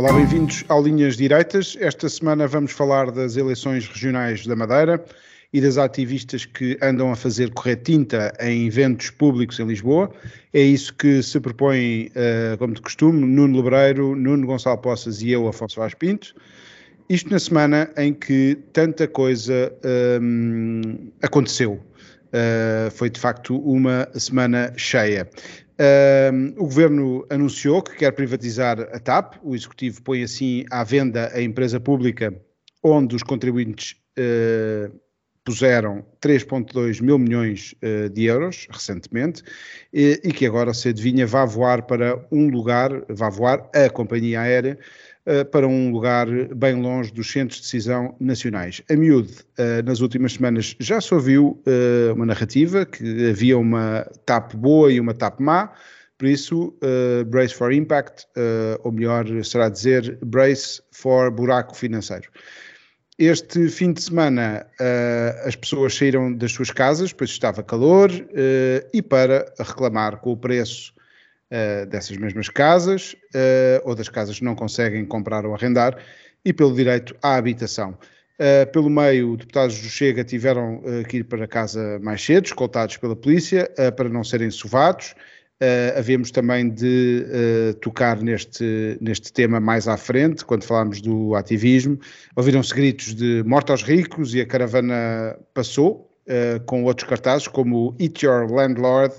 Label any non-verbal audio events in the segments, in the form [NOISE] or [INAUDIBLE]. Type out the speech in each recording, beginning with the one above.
Olá, bem-vindos ao Linhas Direitas. Esta semana vamos falar das eleições regionais da Madeira e das ativistas que andam a fazer correr tinta em eventos públicos em Lisboa. É isso que se propõe, uh, como de costume, Nuno Lebreiro, Nuno Gonçalo Poças e eu, Afonso Vaz Pinto. Isto na semana em que tanta coisa um, aconteceu. Uh, foi de facto uma semana cheia. Uh, o governo anunciou que quer privatizar a TAP, o executivo põe assim à venda a empresa pública onde os contribuintes uh, puseram 3,2 mil milhões uh, de euros recentemente e, e, que agora se adivinha vai voar para um lugar, vai voar a companhia aérea uh, para um lugar bem longe dos centros de decisão nacionais. A miúde, uh, nas últimas semanas já se ouviu uma narrativa que havia uma TAP boa e uma TAP má, por isso, Brace for Impact, ou melhor será dizer Brace for Buraco Financeiro. Este fim de semana uh, as pessoas saíram das suas casas, pois estava calor, uh, e para reclamar com o preço uh, dessas mesmas casas, ou das casas que não conseguem comprar ou arrendar, e pelo direito à habitação. pelo meio, deputados do Chega tiveram que ir para casa mais cedo, escoltados pela polícia, para não serem sovados. Uh, havemos também de uh, tocar neste, neste tema mais à frente, quando falámos do ativismo. Ouviram-se gritos de morte aos ricos e a caravana passou, uh, com outros cartazes, como Eat Your Landlord.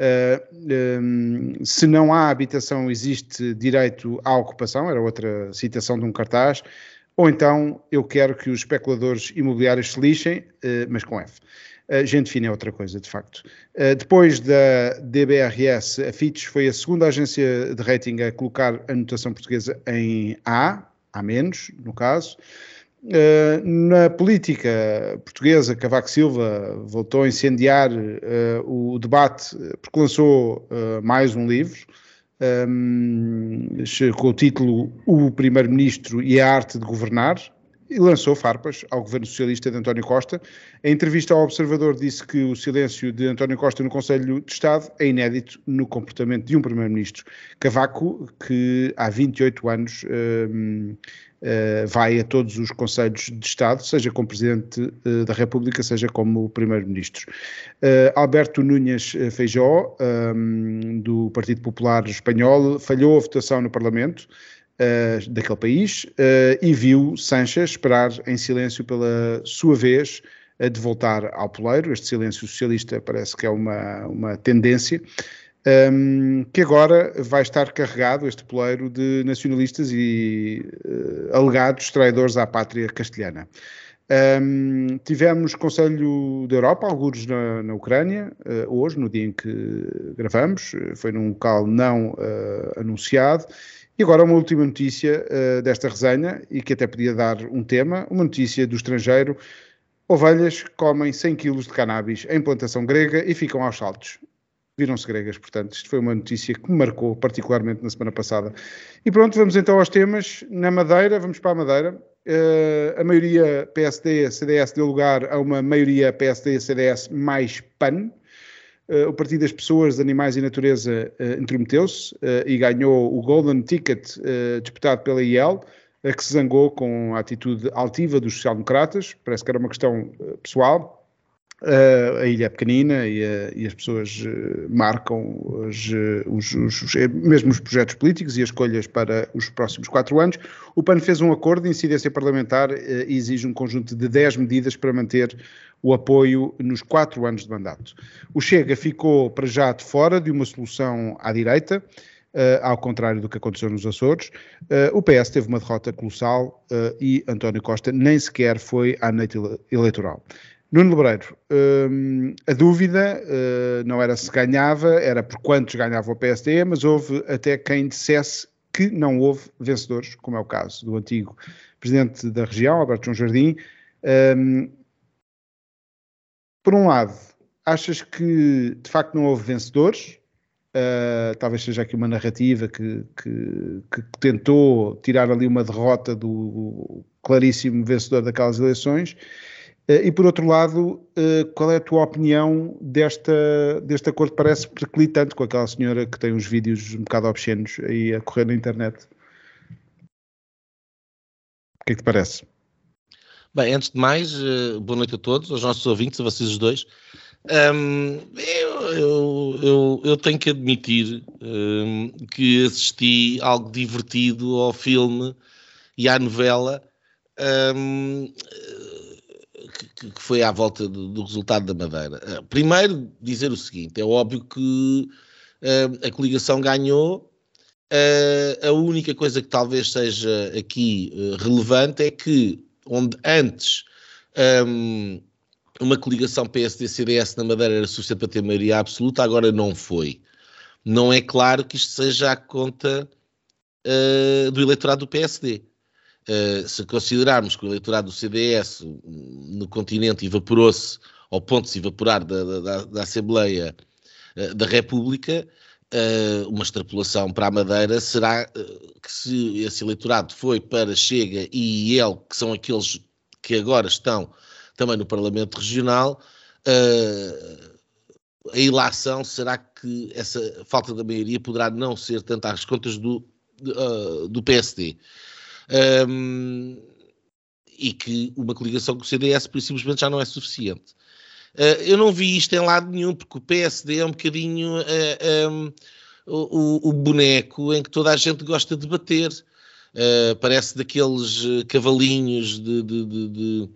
Um, se não há habitação, existe direito à ocupação, era outra citação de um cartaz. Ou então, eu quero que os especuladores imobiliários se lixem, mas com F. Uh, gente fina é outra coisa, de facto. Uh, depois da DBRS, a Fitch foi a segunda agência de rating a colocar a notação portuguesa em A, A no caso. Uh, na política portuguesa, Cavaco Silva voltou a incendiar o debate porque lançou mais um livro um, com o título O Primeiro-Ministro e a Arte de Governar, e lançou farpas ao governo socialista de António Costa. Em entrevista ao Observador disse que o silêncio de António Costa no Conselho de Estado é inédito no comportamento de um primeiro-ministro. Cavaco, que há 28 anos uh, uh, vai a todos os Conselhos de Estado, seja como Presidente uh, da República, seja como Primeiro-Ministro. Eh, Alberto Núñez Feijó, um, do Partido Popular Espanhol, falhou a votação no Parlamento, uh, daquele país uh, e viu Sanchez esperar em silêncio pela sua vez uh, de voltar ao poleiro. Este silêncio socialista parece que é uma, uma tendência. Um, que agora vai estar carregado, este poleiro, de nacionalistas e alegados traidores à pátria castelhana. Um, tivemos Conselho da Europa, alguns na, na Ucrânia, uh, hoje, no dia em que gravamos, foi num local não uh, anunciado, e agora uma última notícia uh, desta resenha, e que até podia dar um tema, uma notícia do estrangeiro. Ovelhas comem 100 kg de cannabis em plantação grega e ficam aos saltos. Viram-se gregas, portanto, isto foi uma notícia que me marcou particularmente na semana passada. E pronto, vamos então aos temas. Na Madeira, vamos para a Madeira. Uh, a maioria PSD-CDS deu lugar a uma maioria PSD-CDS mais PAN, Uh, o Partido das Pessoas, Animais e Natureza uh, intrometeu-se e ganhou o Golden Ticket disputado pela IEL, que se zangou com a atitude altiva dos social-democratas, parece que era uma questão pessoal. A ilha é pequenina e, e as pessoas marcam os, os, os, mesmo os projetos políticos e as escolhas para os próximos quatro anos. O PAN fez um acordo de incidência parlamentar e exige um conjunto de 10 medidas para manter o apoio nos quatro anos de mandato. O Chega ficou para já de fora de uma solução à direita, uh, ao contrário do que aconteceu nos Açores. Uh, o PS teve uma derrota colossal uh, e António Costa nem sequer foi à noite eleitoral. Nuno Lebreiro, a dúvida não era se ganhava, era por quantos ganhava o PSD, mas houve até quem dissesse que não houve vencedores, como é o caso do antigo presidente da região, Alberto João Jardim. Um, por um lado, achas que de facto não houve vencedores? Uh, talvez seja aqui uma narrativa que, que, que, tentou tirar ali uma derrota do claríssimo vencedor daquelas eleições. Uh, e por outro lado, uh, qual é a tua opinião desta, deste acordo? Parece perclitante com aquela senhora que tem uns vídeos um bocado obscenos aí a correr na internet. O que é que te parece? Bem, antes de mais, boa noite a todos, aos nossos ouvintes, a vocês os dois. Um, eu, eu, eu, eu, tenho que admitir um, que assisti algo divertido ao filme e à novela um, que, que, foi à volta do, do, resultado da Madeira. Ah, primeiro, dizer o seguinte: é óbvio que a coligação ganhou. Uh, a única coisa que talvez seja aqui uh, relevante é que, onde antes um, uma coligação PSD-CDS na Madeira era suficiente para ter maioria absoluta, agora não foi. Não é claro que isto seja à conta uh, do eleitorado do PSD. Uh, se considerarmos que o eleitorado do CDS no continente evaporou-se ao ponto de se evaporar da, da, da Assembleia uh, da República, uh, uma extrapolação para a Madeira será que se esse eleitorado foi para Chega e ele, que são aqueles que agora estão também no Parlamento Regional, a ilação será que essa falta da maioria poderá não ser tanto às contas do, do PSD. Um, e que uma coligação com o CDS simplesmente já não é suficiente. Uh, eu não vi isto em lado nenhum, porque o PSD é um bocadinho uh, um, o, o, boneco em que toda a gente gosta de bater. Uh, parece daqueles cavalinhos de, de, de, de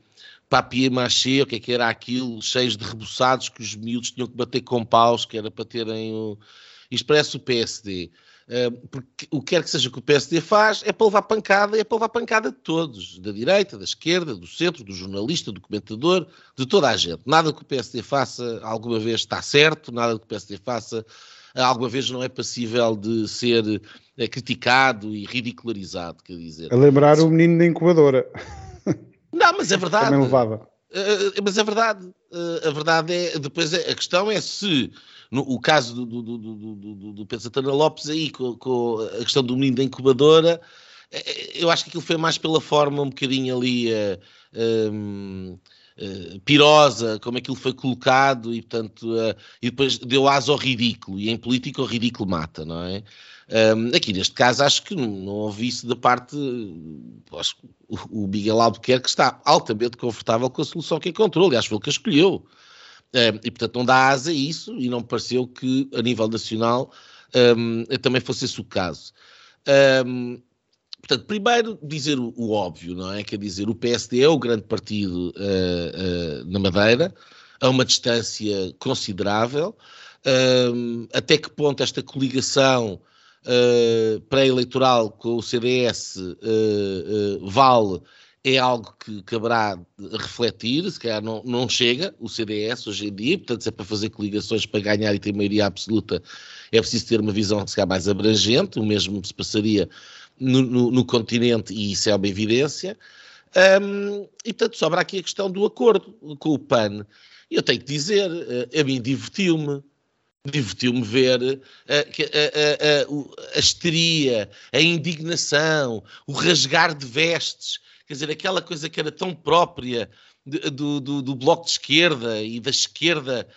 papier-mâché, o que é que era aquilo, cheios de rebuçados que os miúdos tinham que bater com paus, que era para terem o... Isto parece o PSD. Uh, porque o que quer que seja que o PSD faz é para levar pancada, é para levar pancada de todos, da direita, da esquerda, do centro, do jornalista, do comentador, de toda a gente. Nada que o PSD faça alguma vez está certo, nada que o PSD faça alguma vez não é passível de ser é, criticado e ridicularizado, quer dizer. A lembrar o menino da incubadora. [LAUGHS] Não, mas é verdade. Também levava. Mas é verdade. A verdade é. Depois é, a questão é se. No, o caso do, do, do, do, do, Pedro Santana Lopes aí, com, com, a questão do menino da incubadora, eu acho que aquilo foi mais pela forma um bocadinho ali. Uh, Uh, pirosa, como aquilo foi colocado e portanto uh, e depois deu asa ao ridículo e em política o ridículo mata, não é? Um, aqui neste caso acho que não, não houve isso da parte, acho que o, o Miguel Albuquerque está altamente confortável com a solução que encontrou, aliás foi o que a escolheu. Um, e portanto não dá asa a isso e não pareceu que a nível nacional um, também fosse esse o caso. portanto, primeiro dizer o, o, óbvio, não é? Quer dizer, o PSD é o grande partido uh, uh, na Madeira, a uma distância considerável. até que ponto esta coligação uh, pré-eleitoral com o CDS vale é algo que caberá refletir, se calhar não, não chega o CDS hoje em dia, portanto se é para fazer coligações para ganhar e ter maioria absoluta é preciso ter uma visão se calhar mais abrangente, o mesmo se passaria no, no, no continente e isso é uma evidência. Um, e portanto sobra aqui a questão do acordo com o PAN. E eu tenho que dizer, a mim divertiu-me, divertiu-me ver a, a, a, a histeria, a indignação, o rasgar de vestes, quer dizer, aquela coisa que era tão própria do, do, do bloco de esquerda e da esquerda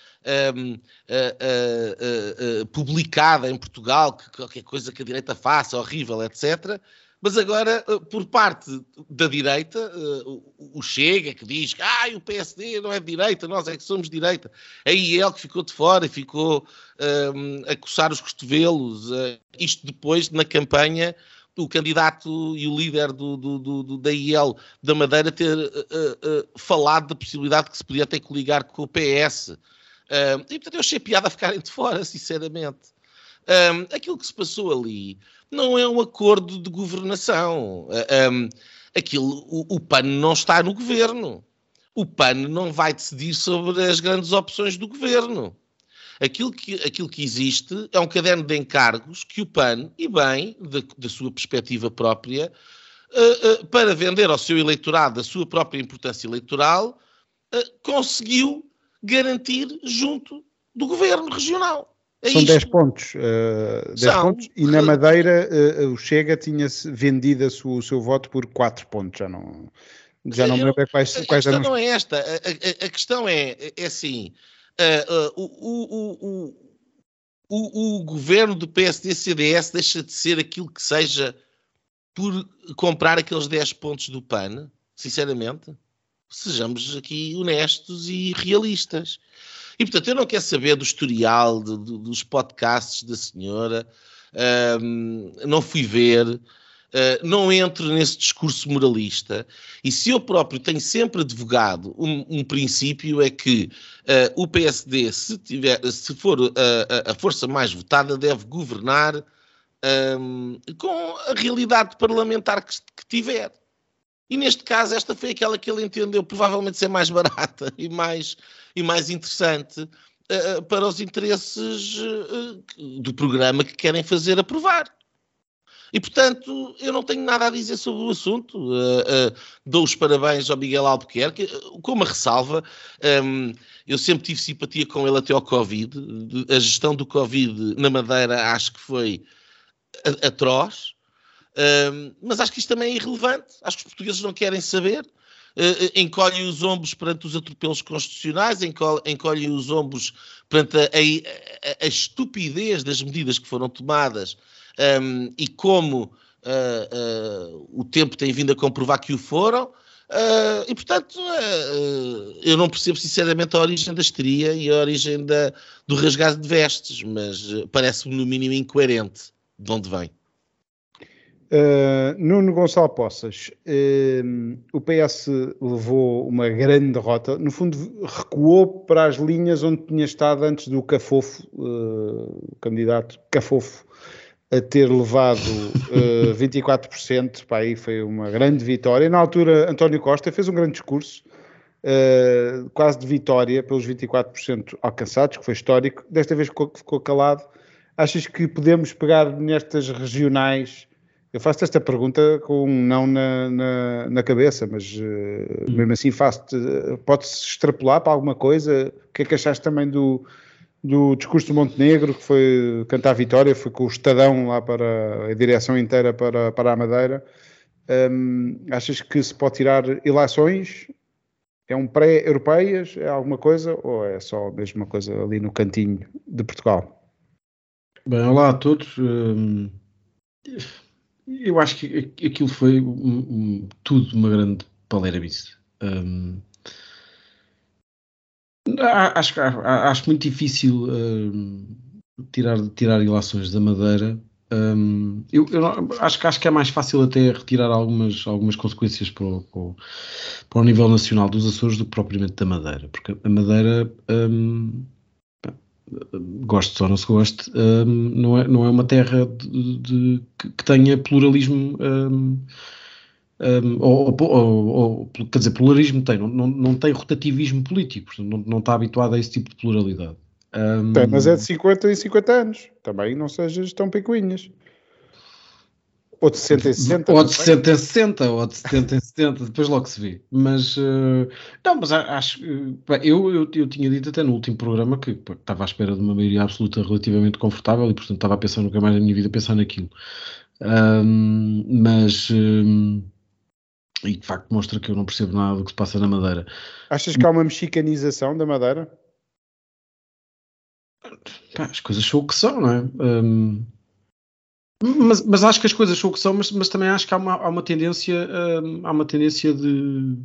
um, uh, uh, publicada em Portugal, que qualquer coisa que a direita faça, horrível, etc. Mas agora, eh, por parte da direita, eh, o Chega que diz que ah, o PSD não é de direita, nós é que somos de direita. Aí ele que ficou de fora e ficou um, a coçar os cotovelos. Uh, isto depois, na campanha, o candidato e o líder do, do, do, da IEL da Madeira ter uh, uh, falado da possibilidade que se podia ter que ligar com o PS. Ehm, e portanto eu achei piada a ficarem de fora, sinceramente. Um, aquilo que se passou ali não é um acordo de governação. Um, aquilo, o, o PAN não está no governo. O PAN não vai decidir sobre as grandes opções do governo. Aquilo que, aquilo que existe é um caderno de encargos que o PAN, e bem, da, da sua perspectiva própria, uh, uh, para vender ao seu eleitorado a sua própria importância eleitoral, uh, conseguiu garantir junto do governo regional. É São 10 pontos, uh, 10 São, pontos. E na Madeira uh, o Chega tinha vendido o seu voto por 4 pontos, já não, já não me lembro quais, a quais A questão não é esta, a, a, a questão é, é assim, o, o, o, o, governo do PSD-CDS deixa de ser aquilo que seja por comprar aqueles 10 pontos do PAN, sinceramente, sejamos aqui honestos e realistas. E, portanto, eu não quero saber do historial, dos podcasts da senhora, não fui ver, uh, não entro nesse discurso moralista. E se eu próprio tenho sempre advogado um, um princípio é que uh, o PSD, se, tiver, se for uh, a força mais votada, deve governar um, com a realidade parlamentar que, que tiver. E neste caso, esta foi aquela que ele entendeu provavelmente ser mais barata [LAUGHS] e mais, e mais interessante para os interesses do programa que querem fazer aprovar. E, portanto, eu não tenho nada a dizer sobre o assunto. Uh, dou os parabéns ao Miguel Albuquerque. Com uma ressalva, um, eu sempre tive simpatia com ele até ao Covid. A gestão do Covid na Madeira acho que foi atroz mas acho que isto também é irrelevante. Acho que os portugueses não querem saber. Uh, encolhem os ombros perante os atropelos constitucionais, encolhem os ombros perante a, a, a, estupidez das medidas que foram tomadas um, e como uh, uh, o tempo tem vindo a comprovar que o foram. e, portanto, eu não percebo sinceramente a origem da histeria e a origem da, do rasgado de vestes, mas parece-me no mínimo incoerente de onde vem. Uh, Nuno Gonçalo Poças, uh, o PS levou uma grande derrota, no fundo recuou para as linhas onde tinha estado antes do Cafofo, uh, candidato Cafofo, a ter levado uh, 24%, pá, aí foi uma grande vitória. Na altura, António Costa fez um grande discurso, quase de vitória pelos 24% alcançados, que foi histórico. Desta vez ficou, ficou calado. Achas que podemos pegar nestas regionais eu faço esta pergunta com um não na, na, na cabeça, mas uh, mesmo assim faço pode-se extrapolar para alguma coisa? O que é que achaste também do, do discurso do Montenegro, que foi cantar a vitória, foi com o Estadão lá para a direção inteira para, para a Madeira. Um, achas que se pode tirar ilações? É um pré-europeias? É alguma coisa? Ou é só a mesma coisa ali no cantinho de Portugal? Bem, olá a todos. Um eu acho que aquilo foi tudo uma grande paleirabice. Um, acho, acho muito difícil um, tirar, tirar ilações da Madeira. Um, eu, eu acho, acho que é mais fácil até retirar algumas, algumas consequências para o, para, o, para o nível nacional dos Açores do que propriamente da Madeira, porque a Madeira um, goste ou não se goste, um, não, é, não é uma terra de, de, que tenha pluralismo. Um, um, ou, ou, ou, quer dizer, pluralismo tem, não, não, não tem rotativismo político, não, não está habituado a esse tipo de pluralidade. tem, mas é de 50 em 50 anos, também não sejas tão picuinhas. Ou de 60 em 60. Ou de 60 em 60, ou de 70 em 70, depois logo se vê. Mas, uh, não, mas acho, uh, eu, eu, eu tinha dito até no último programa que pá, estava à espera de uma maioria absoluta relativamente confortável e, portanto, estava a pensar nunca mais na minha vida pensar naquilo. Um, mas, um, e de facto mostra que eu não percebo nada do que se passa na Madeira. Achas que há uma mexicanização da Madeira? Pá, as coisas são o que são, não é? Um, mas, mas, acho que as coisas são o que são, mas, mas também acho que há uma, há uma tendência, uh, há uma tendência de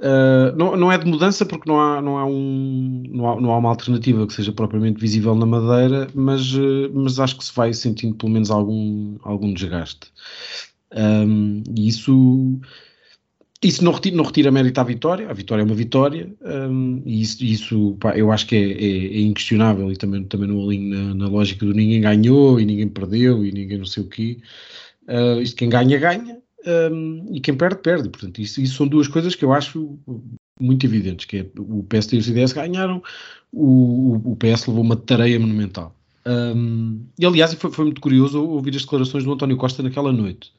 uh, não, não é de mudança porque não há, não há, um, não há, não há uma alternativa que seja propriamente visível na Madeira, mas, uh, mas acho que se vai sentindo pelo menos algum, algum desgaste. Um, e isso isso não retira, não retira mérito à vitória, a vitória é uma vitória, um, e isso, isso pá, eu acho que é, é, é, inquestionável e também, também não alinho na, na, lógica do ninguém ganhou e ninguém perdeu e ninguém não sei o quê. Uh, quem ganha, ganha, um, e quem perde, perde. Portanto, isso, isso são duas coisas que eu acho muito evidentes, que é o PSD e o CDS ganharam, o, o PS levou uma tareia monumental. Um, e aliás, foi, foi, muito curioso ouvir as declarações do António Costa naquela noite.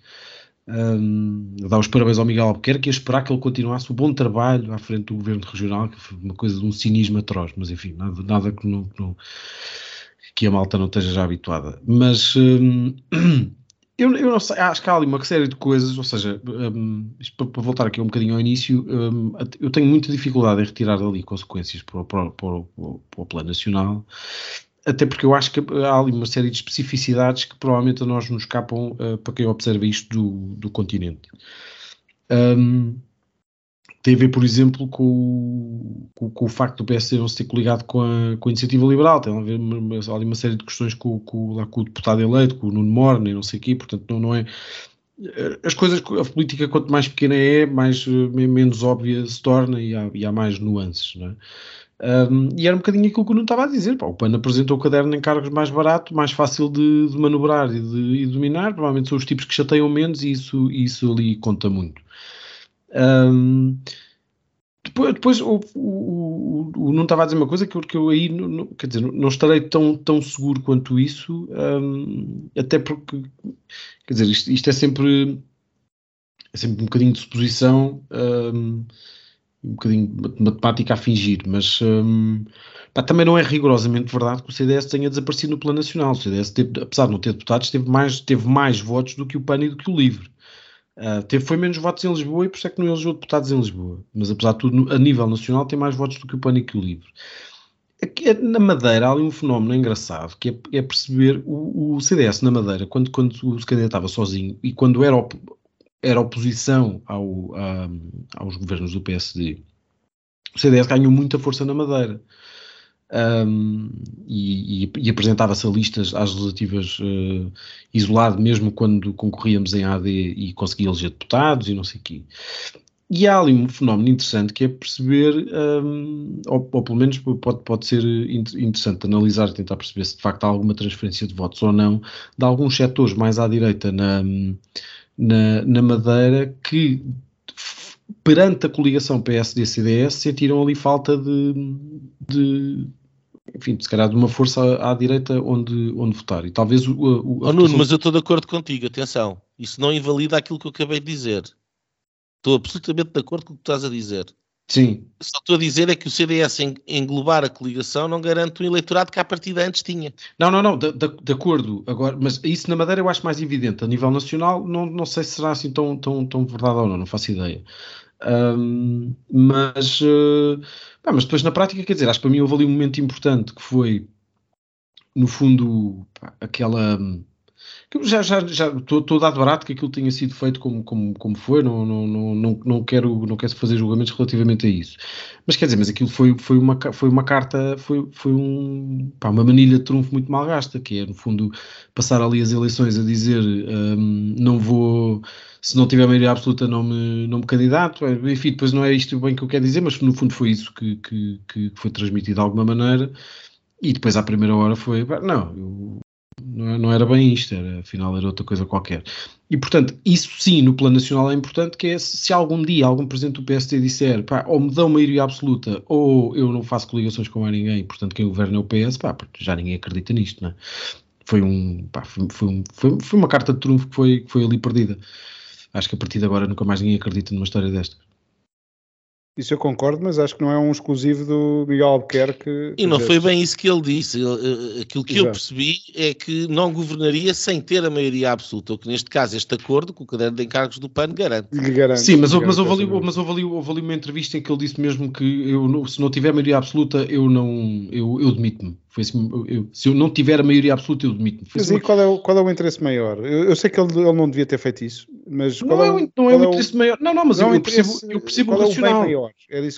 Um, dar os parabéns ao Miguel Albuquerque e esperar que ele continuasse o bom trabalho à frente do governo regional, que foi uma coisa de um cinismo atroz, mas enfim, nada, nada que, não, que, não, que a malta não esteja já habituada. Mas [CLEARS THROAT] eu, eu, não sei, acho que há ali uma série de coisas, ou seja, para, para, voltar aqui um bocadinho ao início, eu tenho muita dificuldade em retirar dali consequências para, para, para, para o plano nacional até porque eu acho que há ali uma série de especificidades que provavelmente a nós nos escapam uh, para quem observa isto do, do continente. Um, tem a ver, por exemplo, com, com, com, o facto do PSD não se ter coligado com a, com a iniciativa liberal, tem a ver uma, ali uma série de questões com, com, lá, com o deputado eleito, com o Nuno Morne, não sei o quê, portanto não, não é as coisas, a política quanto mais pequena é, mais, eh, menos óbvia se torna e há, e há mais nuances, não é? Um, e era um bocadinho aquilo que eu não estava a dizer. Pá, o PAN apresentou o caderno em cargos mais barato, mais fácil de, de manobrar e de, e dominar. Provavelmente são os tipos que chateiam menos e isso, isso ali conta muito. Um, depois, depois o, o, o, não estava a dizer uma coisa que eu, que eu aí não, quer dizer, não estarei tão, tão seguro quanto isso, um, até porque quer dizer, isto, isto, é sempre é sempre um bocadinho de suposição. Um, um bocadinho de matemática a fingir, mas hum, pá, também não é rigorosamente verdade que o CDS tenha desaparecido no plano nacional. O CDS, teve, apesar de não ter deputados, teve mais, teve mais votos do que o PAN e do que o LIVRE. Uh, teve, foi menos votos em Lisboa e por isso é que não elegeu deputados em Lisboa. Mas apesar de tudo, a nível nacional tem mais votos do que o PAN e que o LIVRE. Aqui, na Madeira há ali um fenómeno engraçado que é, é perceber o, o, CDS na Madeira, quando, quando o candidato estava sozinho e quando era era oposição ao, a, aos governos do PSD, o CDS ganhou muita força na Madeira. Um, e, e, e apresentava-se a listas às legislativas uh, isolado, mesmo quando concorríamos em AD e conseguia eleger deputados e não sei o quê. E há ali um fenómeno interessante que é perceber, um, ou, ou, pelo menos pode, pode ser interessante analisar, tentar perceber se de facto há alguma transferência de votos ou não, de alguns setores mais à direita na, na, na Madeira que perante a coligação PSD-CDS sentiram ali falta de, de enfim, se calhar de uma força à, à, direita onde, onde votar. E talvez o. o oh, Nuno, mas eu estou de acordo contigo, atenção. Isso não invalida aquilo que eu acabei de dizer. Estou absolutamente de acordo com o que tu estás a dizer. Sim. Só estou a dizer é que o CDS englobar a coligação não garante o eleitorado que à partida antes tinha. Não, não, não, de, de, de, acordo. Agora, mas isso na Madeira eu acho mais evidente. A nível nacional, não, não sei se será assim tão, tão, tão verdade ou não, não faço ideia. Um, mas, uh, mas depois na prática, quer dizer, acho que para mim houve ali um momento importante que foi, no fundo, pá, aquela já, já, já estou, de barato que aquilo tenha sido feito como, como, como foi, não, não, não, não, quero, não quero fazer julgamentos relativamente a isso. Mas quer dizer, mas aquilo foi, foi, uma, foi uma carta, foi, foi um, pá, uma manilha de trunfo muito mal gasta, que é, no fundo, passar ali as eleições a dizer um, não vou, se não tiver maioria absoluta não me, não me candidato, enfim, depois não é isto bem que eu quero dizer, mas no fundo foi isso que, que, que foi transmitido de alguma maneira. E depois à primeira hora foi, não, eu não era bem isto, era, afinal era outra coisa qualquer. E portanto, isso sim, no plano nacional é importante, que é se algum dia algum presidente do PSD disser pá, ou me dão maioria absoluta ou eu não faço coligações com mais ninguém, portanto quem governa é o PS, pá, já ninguém acredita nisto, não é? Foi, um, pá, foi, foi, foi, uma carta de trunfo que foi, que foi ali perdida. Acho que a partir de agora nunca mais ninguém acredita numa história destas. Isso eu concordo, mas acho que não é um exclusivo do Miguel Albuquerque. E não foi bem isso que ele disse. Eh, aquilo que Exato. eu percebi é que não governaria sem ter a maioria absoluta, o que neste caso este acordo com o caderno de encargos do PAN garante. garante Sim, mas, garante mas, houve, ali, mas houve, ali, houve ali uma entrevista em que ele disse mesmo que eu, se não tiver maioria absoluta, eu não eu, eu demito-me. Foi assim, eu, se eu não tiver a maioria absoluta, eu demito-me. Mas assim e qual, é o, qual é o interesse maior? Eu, eu sei que ele, ele, não devia ter feito isso, mas não é, o, não é o interesse maior. Não, não, mas não eu, percebo, eu percebo o racional. É o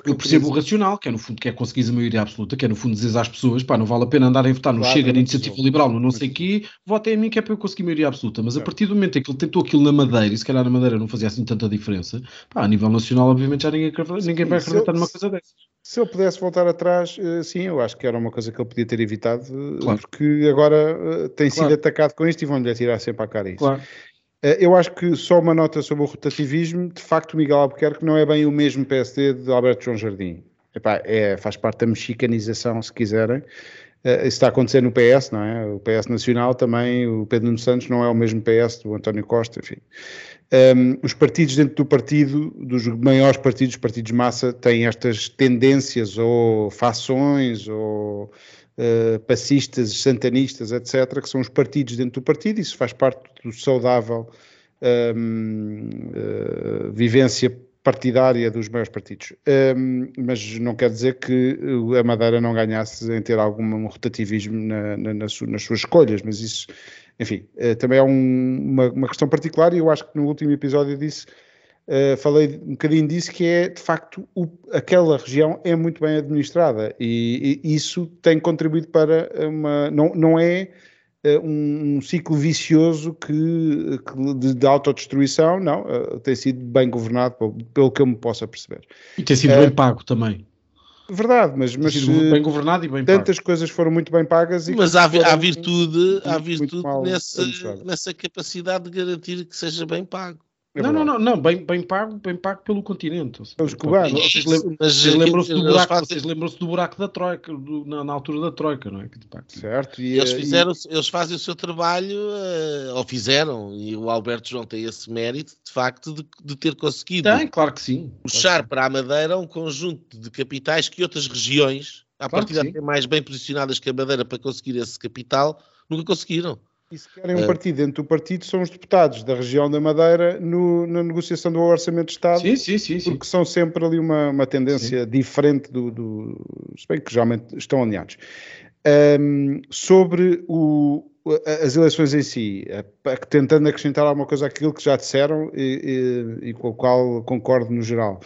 eu, percebo o racional, que é no fundo que é conseguir a maioria absoluta, que é no fundo dizer às pessoas, pá, não vale a pena andarem a votar no claro, Chega, na Iniciativa Liberal, no não sei o quê, votem a mim que é para eu conseguir a maioria absoluta. Mas a partir do momento em que ele tentou aquilo na Madeira, e se calhar na Madeira não fazia assim tanta diferença, pá, a nível nacional, obviamente já ninguém, ninguém vai acreditar numa coisa dessas. Se ele pudesse voltar atrás, eh, sim, eu acho que era uma coisa que ele podia ter evitado, eh, claro. porque agora uh, tem claro. sido atacado com isto e vão-lhe tirar sempre a cara isso. Claro. Eu acho que só uma nota sobre o rotativismo, de facto o Miguel Albuquerque não é bem o mesmo PSD de Alberto João Jardim. Epá, é, faz parte da mexicanização, se quiserem. Uh, isso está a acontecer no PS, não é? O PS Nacional também, o Pedro Nuno Santos não é o mesmo PS do António Costa, enfim. Um, os partidos dentro do partido, dos maiores partidos, partidos massa, têm estas tendências ou fações ou uh, passistas, santanistas, etc., que são os partidos dentro do partido, isso faz parte do saudável um, uh, eh, vivência partidária dos maiores partidos. Um, mas não quer dizer que a Madeira não ganhasse em ter algum rotativismo na, na, nas, suas escolhas, mas isso, enfim, uh, também é um, uma, uma, questão particular e eu acho que no último episódio disse, uh, falei um bocadinho disso, que é, de facto, o, aquela região é muito bem administrada e, e isso tem contribuído para uma... não, não é eh, um, um, ciclo vicioso que, que de, de, autodestruição, não, uh, tem sido bem governado, pelo, pelo, que eu me possa perceber. E tem sido bem pago também. Verdade, mas, mas bem governado e bem tantas pago. coisas foram muito bem pagas. mas há, há virtude, há virtude nessa, nessa capacidade de garantir que seja bem pago. É não, não, não, não, bem, bem, pago, bem pago pelo continente. Pelos cubanos. Vocês, vocês lembram-se do, buraco, fazem... vocês lembram do buraco da Troika, do, na, na, altura da Troika, não é? Certo. E, eles, fizeram, e... eles fazem o seu trabalho, uh, ou fizeram, e o Alberto João tem esse mérito, de facto, de, de ter conseguido. Tem, claro que sim. Puxar para a Madeira um conjunto de capitais que outras regiões, à claro partida até mais bem posicionadas que a Madeira para conseguir esse capital, nunca conseguiram. E se querem um é. partido dentro do partido, são os deputados da região da Madeira no, na negociação do Orçamento de Estado. Sim, sim, sim. Porque sim. são sempre ali uma, uma tendência sim. diferente do, do. Se bem que geralmente estão alinhados. Um, sobre o, as eleições em si, tentando acrescentar alguma coisa àquilo que já disseram e, e, e com o qual concordo no geral.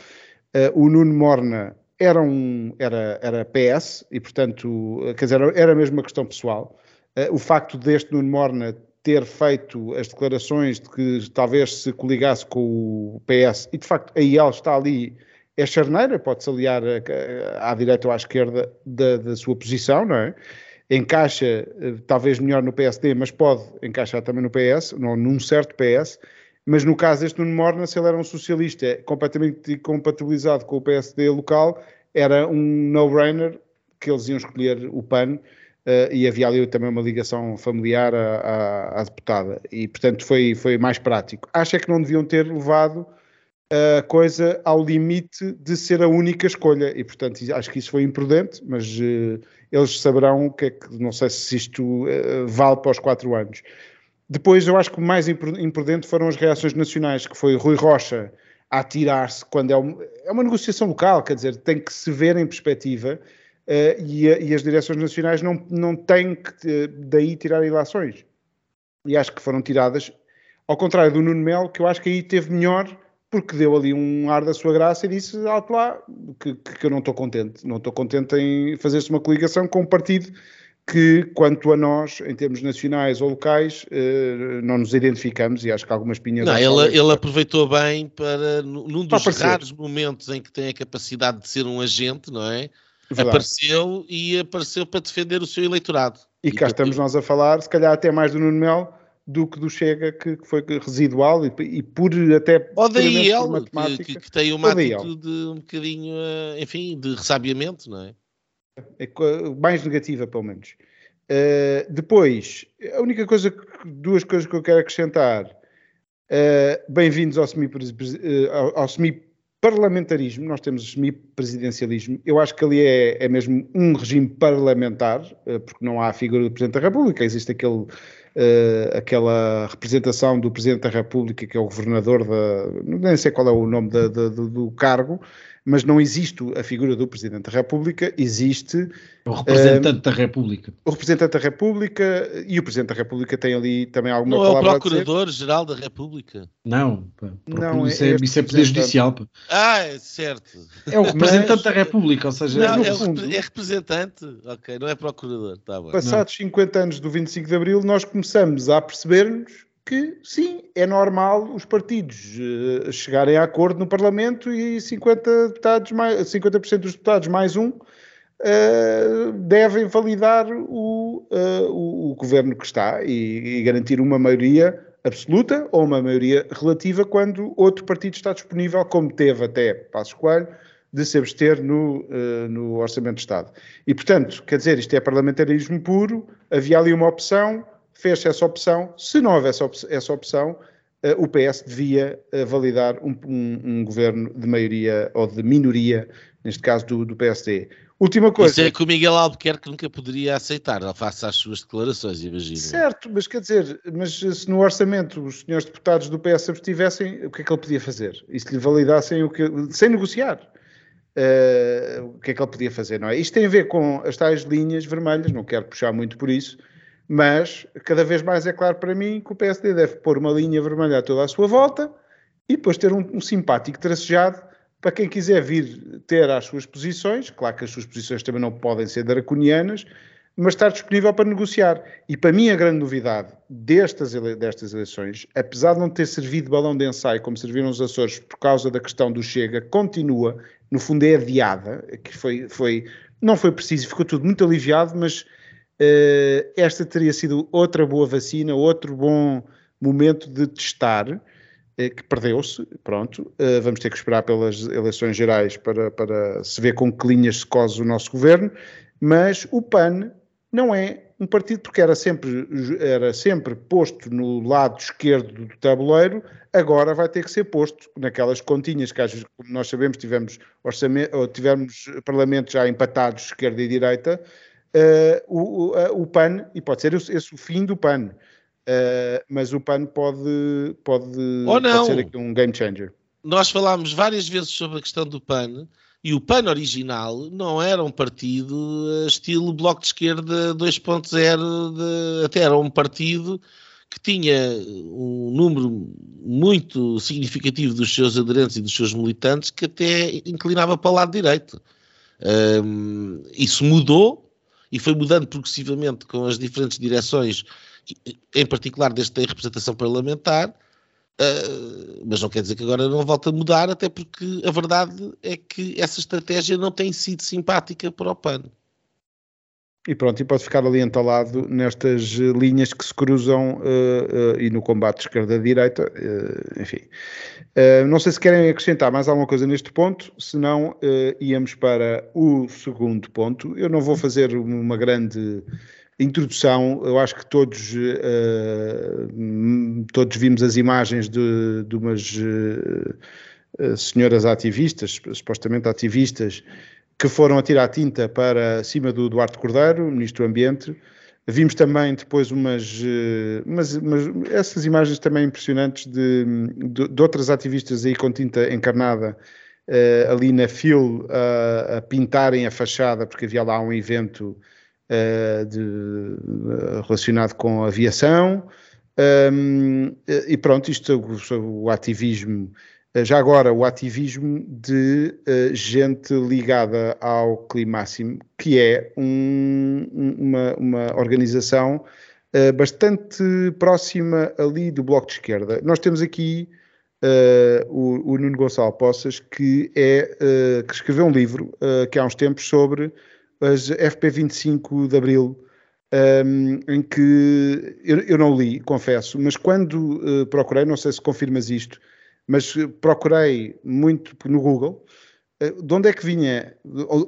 Uh, o Nuno Morna era, um, era, era PS e, portanto, quer dizer, era mesmo uma questão pessoal. Eh, o facto deste Nuno Morna ter feito as declarações de que talvez se coligasse com o PS, e de facto a IEL está ali, é charneira, pode-se aliar à direita ou à esquerda da, da, sua posição, não é? Encaixa eh, talvez melhor no PSD, mas pode encaixar também no PS, não, num certo PS, mas no caso deste Nuno Morna, se ele era um socialista completamente compatibilizado com o PSD local, era um no-brainer que eles iam escolher o PAN, Uh, e havia ali também uma ligação familiar à, à, à, deputada, e portanto foi, foi mais prático. Acho é que não deviam ter levado a coisa ao limite de ser a única escolha, e portanto acho que isso foi imprudente, mas uh, eles saberão o que é que, não sei se isto uh, vale para os quatro anos. Depois eu acho que o mais imprudente foram as reações nacionais, que foi Rui Rocha a atirar-se quando é, um, é uma negociação local, quer dizer, tem que se ver em perspectiva Uh, e, e, as direções nacionais não, não têm que daí tirar ilações. E acho que foram tiradas, ao contrário do Nuno Melo, que eu acho que aí teve melhor, porque deu ali um ar da sua graça e disse alto lá que, que eu não estou contente. Não estou contente em fazer-se uma coligação com um partido que, quanto a nós, em termos nacionais ou locais, uh, não nos identificamos e acho que algumas pinhas... Não, ele, ele aproveitou bem para, num dos raros momentos em que tem a capacidade de ser um agente, não é? Verdade. apareceu e apareceu para defender o seu eleitorado. E, e cá estamos nós a falar, se calhar até mais do Nuno Melo do que do Chega, que, que foi residual e, e por até... Ou da IEL, que, que, que, tem uma atitude um bocadinho, eh, enfim, de ressabiamento, não é? é mais negativa, pelo menos. Uh, depois, a única coisa, duas coisas que eu quero acrescentar. Uh, Bem-vindos ao semi-presidencialismo. Uh, ao semi parlamentarismo, nós temos semi-presidencialismo, eu acho que ali é, é, mesmo um regime parlamentar, eh, porque não há a figura do Presidente da República, existe aquele, uh, aquela representação do Presidente da República, que é o governador da. nem sei qual é o nome da, da, do, do cargo, mas não existe a figura do Presidente da República, existe... O representante uh, da República. O representante da República, e o Presidente da República tem ali também alguma não palavra Não é o Procurador-Geral da República? Não, pá, não isso, é, é, isso é Poder Judicial. Pá. Ah, é certo. É o [LAUGHS] representante mas, da República, ou seja... Não, é, fundo, é, representante, ok, não é Procurador, tá bom. Passados não. 50 anos do 25 de Abril, nós começamos a perceber-nos que sim, é normal os partidos uh, chegarem a acordo no Parlamento e 50%, deputados mais, 50 dos deputados mais um uh, devem validar o, uh, o, o, governo que está e, e, garantir uma maioria absoluta ou uma maioria relativa quando outro partido está disponível, como teve até Passos Coelho, de se abster no, no Orçamento de Estado. E, portanto, quer dizer, isto é parlamentarismo puro, havia ali uma opção, fez essa opção, se não houvesse essa opção, uh, o PS devia uh, validar um, um, um, governo de maioria ou de minoria, neste caso do, do PSD. Última coisa. Isso é que o Miguel Albuquerque nunca poderia aceitar, face às suas declarações, imagino. Certo, mas quer dizer, mas se no orçamento os senhores deputados do PS abstivessem, o que é que ele podia fazer? E se lhe validassem o que. sem negociar? Uh, o que é que ele podia fazer, não é? Isto tem a ver com as tais linhas vermelhas, não quero puxar muito por isso, mas cada vez mais é claro para mim que o PSD deve pôr uma linha vermelha toda a sua volta e depois ter um, um simpático tracejado para quem quiser vir ter as suas posições, claro que as suas posições também não podem ser draconianas, mas estar disponível para negociar. E para mim a grande novidade destas, ele destas eleições, apesar de não ter servido de balão de ensaio como serviram os Açores por causa da questão do Chega, continua, no fundo é adiada, que foi, foi não foi preciso, ficou tudo muito aliviado, mas esta teria sido outra boa vacina, outro bom momento de testar, uh, que perdeu-se, pronto, uh, vamos ter que esperar pelas eleições gerais para, para se ver com que linhas se cose o nosso governo, mas o PAN não é um partido porque era sempre, era sempre posto no lado esquerdo do tabuleiro, agora vai ter que ser posto naquelas continhas que, como nós sabemos, tivemos, orçamento, tivemos parlamentos já empatados, esquerda e direita, uh, o, uh, o PAN, e pode ser esse, o fim do PAN, uh, mas o PAN pode, pode, pode ser aqui um game changer. Nós falámos várias vezes sobre a questão do PAN, e o PAN original não era um partido eh, estilo Bloco de Esquerda 2.0, até era um partido que tinha um número muito significativo dos seus aderentes e dos seus militantes que até inclinava para o lado direito. Um, isso mudou e foi mudando progressivamente com as diferentes direções, em particular desta representação parlamentar, Uh, mas não quer dizer que agora não volte a mudar, até porque a verdade é que essa estratégia não tem sido simpática para o PAN. E pronto, e pode ficar ali entalado nestas linhas que se cruzam uh, uh, e no combate esquerda-direita, enfim. não sei se querem acrescentar mais alguma coisa neste ponto, senão íamos para o segundo ponto. Eu não vou fazer uma grande introdução, eu acho que todos, uh, todos vimos as imagens de, de umas uh, senhoras ativistas, supostamente ativistas, que foram atirar tinta para cima do Duarte Cordeiro, Ministro do Ambiente. Vimos também depois umas, umas, umas essas imagens também impressionantes de, de, de, outras ativistas aí com tinta encarnada uh, ali na FIL a pintarem a fachada, porque havia lá um evento uh, de, uh, relacionado com a aviação. Um, e pronto, isto o, o ativismo, eh, já agora o ativismo de uh, gente ligada ao Climáximo, que é um, uma, uma, organização uh, bastante próxima ali do Bloco de Esquerda. Nós temos aqui uh, o, o, Nuno Gonçalo Poças, que, é, que escreveu um livro que há uns tempos sobre as FP25 de Abril, um, em que eu, eu, não li, confesso, mas quando procurei, não sei se confirmas isto, mas procurei muito no Google, uh, de onde é que vinha,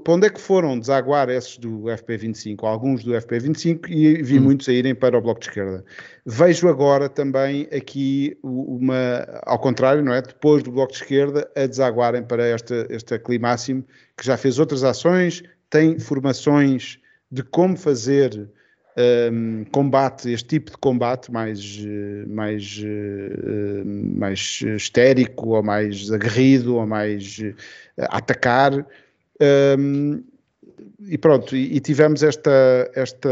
para onde é que foram desaguar esses do FP25, alguns do FP25, e vi hum. muitos a irem para o Bloco de Esquerda. Vejo agora também aqui uma, ao contrário, não é? Depois do Bloco de Esquerda, a desaguarem para esta, esta Climáximo, que já fez outras ações, tem formações de como fazer um, combate, este tipo de combate mais, mais, uh, mais histérico ou mais aguerrido ou mais atacar. Um, e pronto, e, tivemos esta, esta,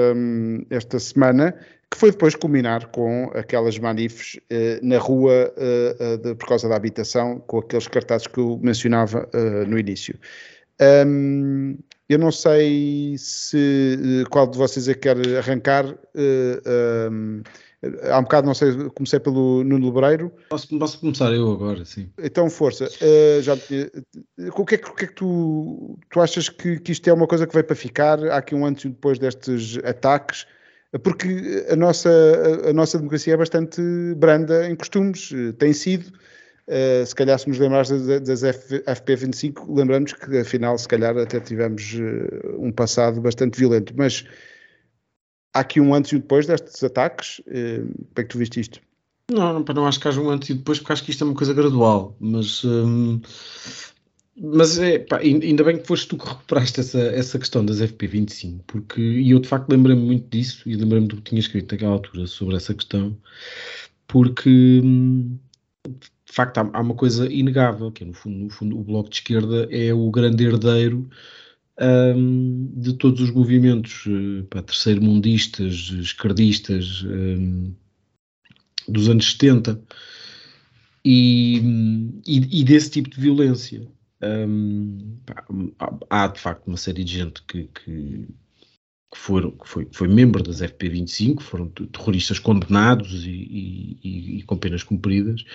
esta semana que foi depois culminar com aquelas manifes na rua de, por causa da habitação, com aqueles cartazes que eu mencionava no início. Um, eu não sei se eh, qual de vocês é que quer arrancar. Uh, um, há um bocado, não sei, comecei pelo Nuno Lebreiro. Posso, posso começar eu agora, sim. Então, força. Uh, já, o que é que, o que, é que tu, tu achas que, que isto é uma coisa que vai para ficar? Há aqui um antes e depois destes ataques. porque a nossa, a nossa democracia é bastante branda em costumes, tem sido. Uh, se calhar se nos lembrarmos das, FP25, lembramos que afinal se calhar até tivemos uh, um passado bastante violento, mas há aqui um antes e um depois destes ataques, uh, como é que tu viste isto? Não, não, não acho que haja um antes e depois, porque acho que isto é uma coisa gradual, mas um, mas é, pá, ainda bem que foste tu que recuperaste essa, essa questão das FP25, porque e eu de facto lembrei-me muito disso e lembrei-me do que tinha escrito naquela altura sobre essa questão, porque hum, de facto há, há, uma coisa inegável, que é no fundo, no fundo o Bloco de Esquerda é o grande herdeiro um, de todos os movimentos uh, terceiro-mundistas, esquerdistas um, dos anos 70 e, e, e desse tipo de violência. Um, há de facto uma série de gente que, que, que, foram, que foi, foi membro das FP25, foram terroristas condenados e, e, e com penas cumpridas,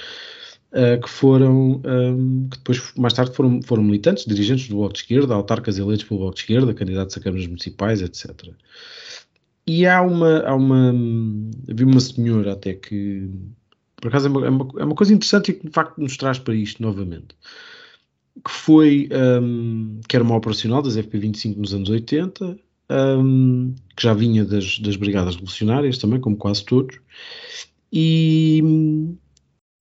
uh, que foram, um, que depois mais tarde foram, foram militantes, dirigentes do Bloco de Esquerda, autarcas eleitos pelo Bloco de Esquerda, candidatos a câmaras municipais, etc. E há uma, há uma, havia uma senhora até que, por acaso é uma, é uma, é uma coisa interessante e que de facto nos traz para isto novamente que foi, um, que era uma operacional das FP25 nos anos 80, um, que já vinha das, das Brigadas Revolucionárias também, como quase todos, e,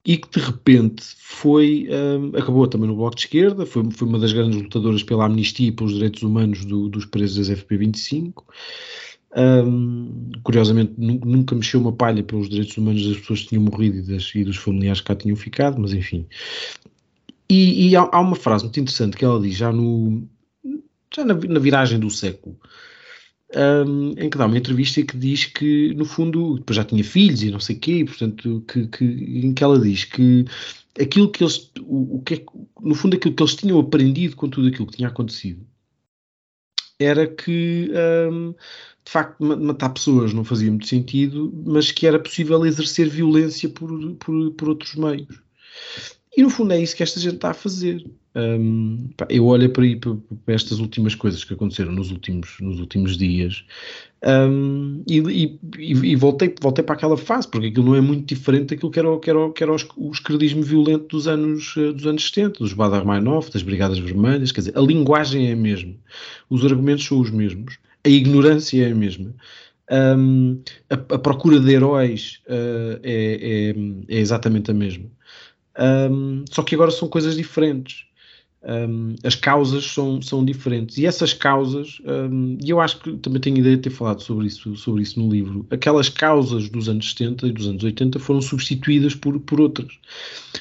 e que de repente foi, um, acabou também no Bloco de Esquerda, foi, foi uma das grandes lutadoras pela amnistia e pelos direitos humanos do, dos presos das FP25. Um, curiosamente, nunca mexeu uma palha pelos direitos humanos das pessoas que tinham morrido e, das, e dos familiares que cá tinham ficado, mas enfim. E, e há, há, uma frase muito interessante que ela diz já no já na, na viragem do século, um, em que dá uma entrevista que diz que, no fundo, depois já tinha filhos e não sei o quê, portanto, que, que, em que ela diz que aquilo que eles, o, o que é, no fundo, aquilo que eles tinham aprendido com tudo aquilo que tinha acontecido era que, um, de facto, matar pessoas não fazia muito sentido, mas que era possível exercer violência por, por, por outros meios. E no fundo é isso que esta gente está a fazer. Um, pá, eu olho para, para, para, estas últimas coisas que aconteceram nos últimos, nos últimos dias um, e, e, e, voltei, voltei para aquela fase, porque aquilo não é muito diferente daquilo que era, que era, que era o, o esquerdismo violento dos anos, eh, dos anos 70, dos Badarmainov, das Brigadas Vermelhas, quer dizer, a linguagem é a mesma, os argumentos são os mesmos, a ignorância é a mesma. Um, a, a, procura de heróis uh, é, é, é exatamente a mesma. Um, só que agora são coisas diferentes. Um, as causas são, são diferentes. E essas causas, um, e eu acho que também tenho ideia de ter falado sobre isso, sobre isso no livro, aquelas causas dos anos 70 e dos anos 80 foram substituídas por, por outras.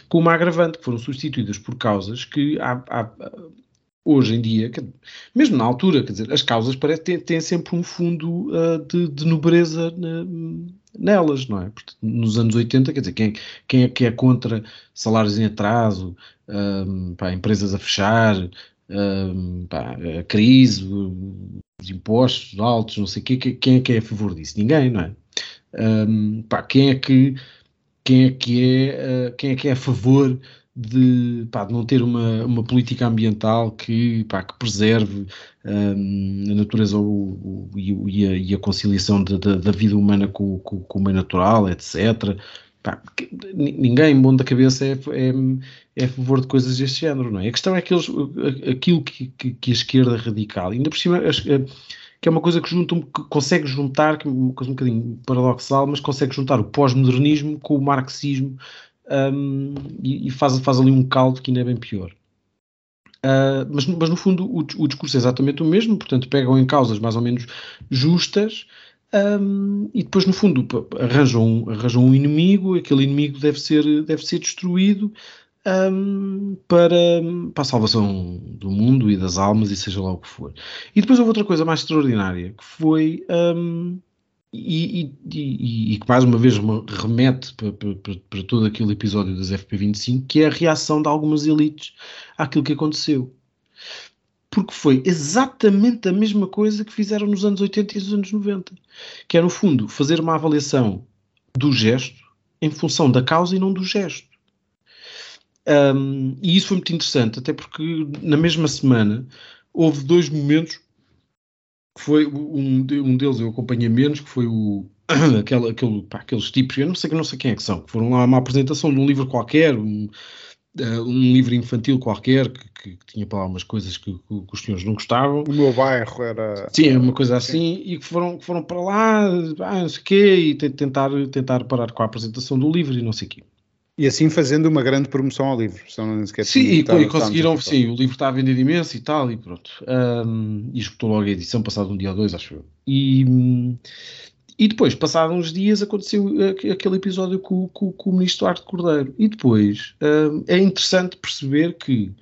Com uma agravante, que foram substituídas por causas que há, há hoje em dia, mesmo na altura, quer dizer, as causas parece têm, têm sempre um fundo uh, de, de, nobreza na, nelas, não é? Porque nos anos 80, quer dizer, quem, quem é que é contra salários em atraso, um, pá, empresas a fechar, um, pá, a crise, os impostos altos, não sei o quê, quem é que é a favor disso? Ninguém, não é? Um, pá, quem é que quem é que é, uh, quem é que é a favor de, pá, de não ter uma, uma política ambiental que, pá, que preserve um, a natureza o, o, e, a, e, a, conciliação de, de, da vida humana com, com, com o meio natural, etc. Pá, que, ninguém, bom da cabeça, é, é, é, a favor de coisas deste género, não é? A questão é que eles, aquilo que, que, que a esquerda radical, ainda por cima, que é uma coisa que, junta, que consegue juntar, que é uma coisa um bocadinho paradoxal, mas consegue juntar o pós-modernismo com o marxismo um, e, faz, faz ali um caldo que ainda é bem pior. Uh, mas, mas, no fundo o, o, discurso é exatamente o mesmo, portanto pegam em causas mais ou menos justas um, e depois no fundo arranjam, arranjam um inimigo, aquele inimigo deve ser, deve ser destruído um, para, para a salvação do mundo e das almas e seja lá o que for. E depois houve outra coisa mais extraordinária que foi um, e, e, e, que mais uma vez remete para, para, para, todo aquele episódio das FP25, que é a reação de algumas elites àquilo que aconteceu. Porque foi exatamente a mesma coisa que fizeram nos anos 80 e nos anos 90, que é no fundo fazer uma avaliação do gesto em função da causa e não do gesto. Um, e isso foi muito interessante, até porque na mesma semana houve dois momentos que foi um, um deles eu acompanhei menos, que foi o, [CLEARS THROAT] aquele, aquele, pá, aqueles tipos, eu não sei, não sei quem é que são, que foram lá uma apresentação de um livro qualquer, um, uh, um livro infantil qualquer, que, que, que, tinha para lá umas coisas que, que, os senhores não gostavam. O meu bairro era. Sim, uma coisa assim, e que foram, que foram para lá, ah, não sei o quê, e tentar, tentar parar com a apresentação do livro e não sei o quê. E assim fazendo uma grande promoção ao livro. sim, e, e conseguiram, sim, o livro está a vender imenso e tal, e pronto. Um, e escutou logo a edição, passado um dia ou dois, acho eu. E, e depois, passados uns dias, aconteceu aquele episódio com, com, com o ministro Arte Cordeiro. E depois um, é interessante perceber que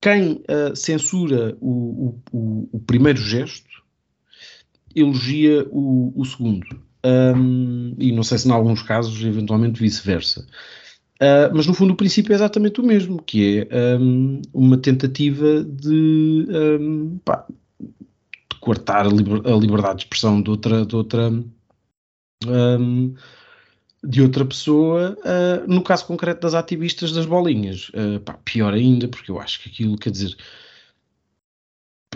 quem uh, censura o, o, o, primeiro gesto elogia o, o segundo. Um, e não sei se em alguns casos, eventualmente vice-versa. Uh, mas no fundo o princípio é exatamente o mesmo, que é um, uma tentativa de, um, pá, de coartar a, liber, a, liberdade de expressão de outra, de outra, de outra pessoa, uh, no caso concreto das ativistas das bolinhas. Uh, pá, pior ainda, porque eu acho que aquilo, quer dizer,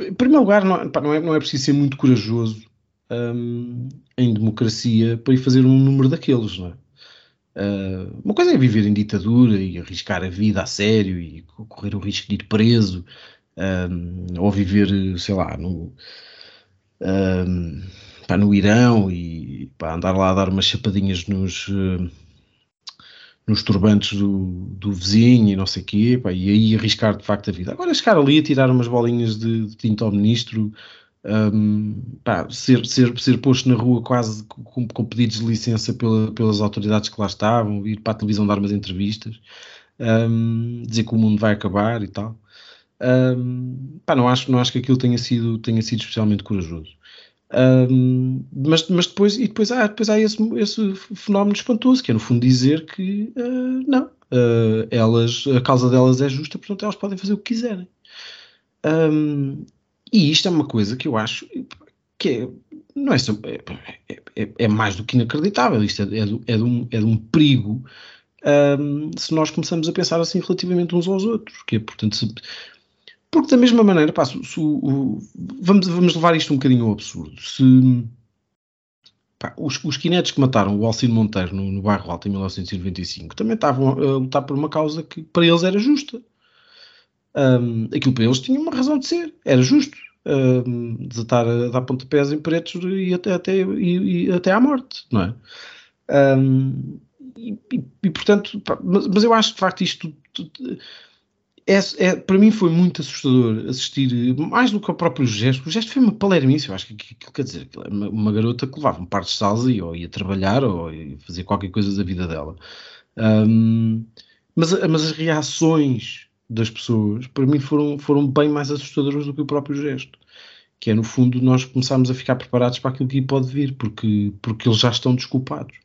em primeiro lugar, não, pá, não, é, não é preciso ser muito corajoso um, em democracia para ir fazer um número daqueles, não é? Uh, uma coisa é viver em ditadura e arriscar a vida a sério e correr o risco de ir preso, ou viver, sei lá, no, um, pá, no Irão e pá, andar lá a dar umas chapadinhas nos, uh, nos turbantes do, do vizinho e não sei o quê, pá, e aí arriscar de facto a vida. Agora chegar ali a tirar umas bolinhas de, de tinta ao ministro um, pá, ser, ser, ser posto na rua quase com, com pedidos de licença pela, pelas autoridades que lá estavam, ir para a televisão dar umas entrevistas, um, dizer que o mundo vai acabar e tal. Um, pá, não, acho, não acho que aquilo tenha sido, tenha sido especialmente corajoso. Um, mas, mas depois, e depois, há, depois há esse, esse fenómeno espantoso, que é no fundo dizer que uh, não, uh, elas, a causa delas é justa, portanto elas podem fazer o que quiserem. Um, e isto é uma coisa que eu acho que é, não é, é, é, é mais do que inacreditável. Isto é, é, de, é, de, um, é de um perigo um, se nós começamos a pensar assim relativamente uns aos outros. Que é, portanto, se, porque da mesma maneira, pá, se, se, o, vamos, vamos levar isto um bocadinho ao absurdo. Se pá, os, os quinetes que mataram o Alcino Monteiro no, no bairro Alto em 1995 também estavam a lutar por uma causa que para eles era justa um, aquilo para eles tinha uma razão de ser, era justo. Um, desatar a dar pontapés em pretos e até, até, e, e até à morte, não é? Um, e, e, e, portanto, pá, mas, mas, eu acho de facto isto é, é, para mim foi muito assustador assistir, mais do que o próprio gesto. O gesto foi uma palermice. Eu acho que aquilo quer dizer é uma, uma, garota que levava um par de salsa e ou ia trabalhar ou ia fazer qualquer coisa da vida dela. Um, mas, mas as reações das pessoas, para mim foram, foram bem mais assustadoras do que o próprio gesto. Que é, no fundo, nós começarmos a ficar preparados para aquilo que pode vir, porque, porque eles já estão desculpados.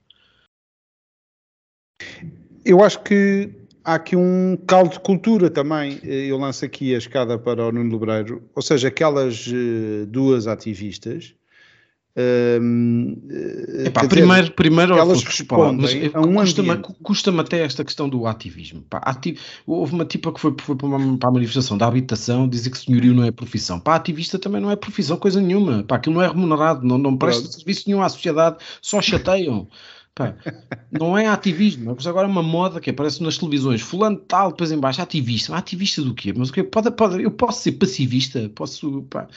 Eu acho que há aqui um caldo de cultura também. Eu lanço aqui a escada para o Nuno Lebreiro. Ou seja, aquelas eh, duas ativistas Epá, primeiro, dizer, primeiro elas respondem a um custa-me, custa até esta questão do ativismo. Pá, ati houve uma tipa que foi, foi para, uma, para, a manifestação da habitação dizer que senhorio não é profissão. Pá, ativista também não é profissão, coisa nenhuma. Pá, aquilo não é remunerado, não, não presta serviço nenhum à sociedade, só chateiam. Pá, não é ativismo, mas agora é uma moda que aparece nas televisões, fulano tal, depois em baixo, ativista, ativista do quê? Mas o quê? Pode, pode, eu posso ser pacifista, posso, pá,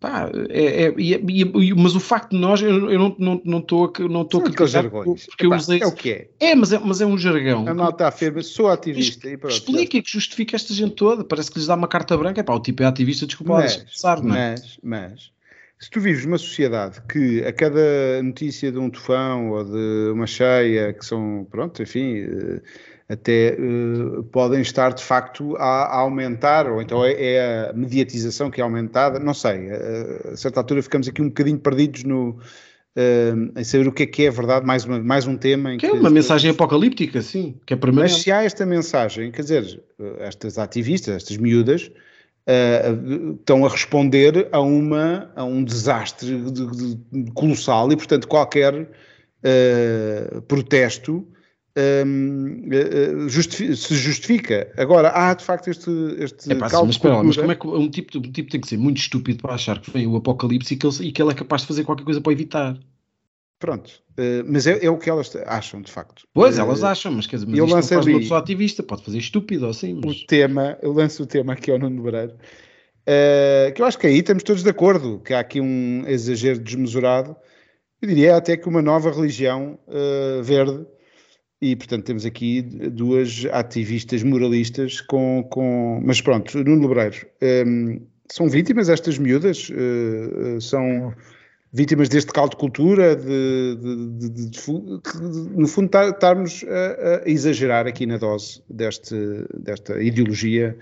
Pá, é, é, é, mas o facto de nós, eu, eu não estou não, não estou a criticar porque eu usei. É o que é. É, mas é, mas é um jargão. A malta afirma, sou ativista. E pronto, explica que justifica esta gente toda. Parece que lhes dá uma carta branca. É pá, o tipo é ativista, desculpa mas, passar, não é? Mas, mas, se tu vives numa sociedade que a cada notícia de um tufão ou de uma cheia, que são, pronto, enfim eh, até uh, podem estar de facto a, a, aumentar, ou então é, é, a mediatização que é aumentada, não sei, a, a certa altura ficamos aqui um bocadinho perdidos no, uh, em saber o que é que é verdade, mais, uma, mais um tema. que, que é uma mensagem apocalíptica, sim, que é Mas se há esta mensagem, quer dizer, estas ativistas, estas miúdas, uh, estão a responder a, uma, a um desastre de, de, colossal e, portanto, qualquer protesto um, eh, eh, justifica, se justifica. Agora, há de facto este, este é, pá, mas, espera, mas como é que um tipo, um tipo tem que ser muito estúpido para achar que vem o apocalipse e que, ele, e que ele é capaz de fazer qualquer coisa para evitar? Pronto, uh, mas é, é, o que elas acham, de facto. Pois, uh, elas acham, mas quer dizer, mas eu lanço não faz ali uma pessoa ativista, pode fazer estúpido assim. Mas... O tema, eu lanço o tema aqui ao Nuno Breiro, uh, que eu acho que aí estamos todos de acordo, que há aqui um exagero desmesurado, eu diria até que uma nova religião verde, e portanto temos aqui duas ativistas moralistas com, com... mas pronto, Nuno Lebreiro, um, são vítimas estas miúdas? são vítimas deste caldo de cultura, de, de, de, de no fundo estarmos a, a, exagerar aqui na dose deste, desta ideologia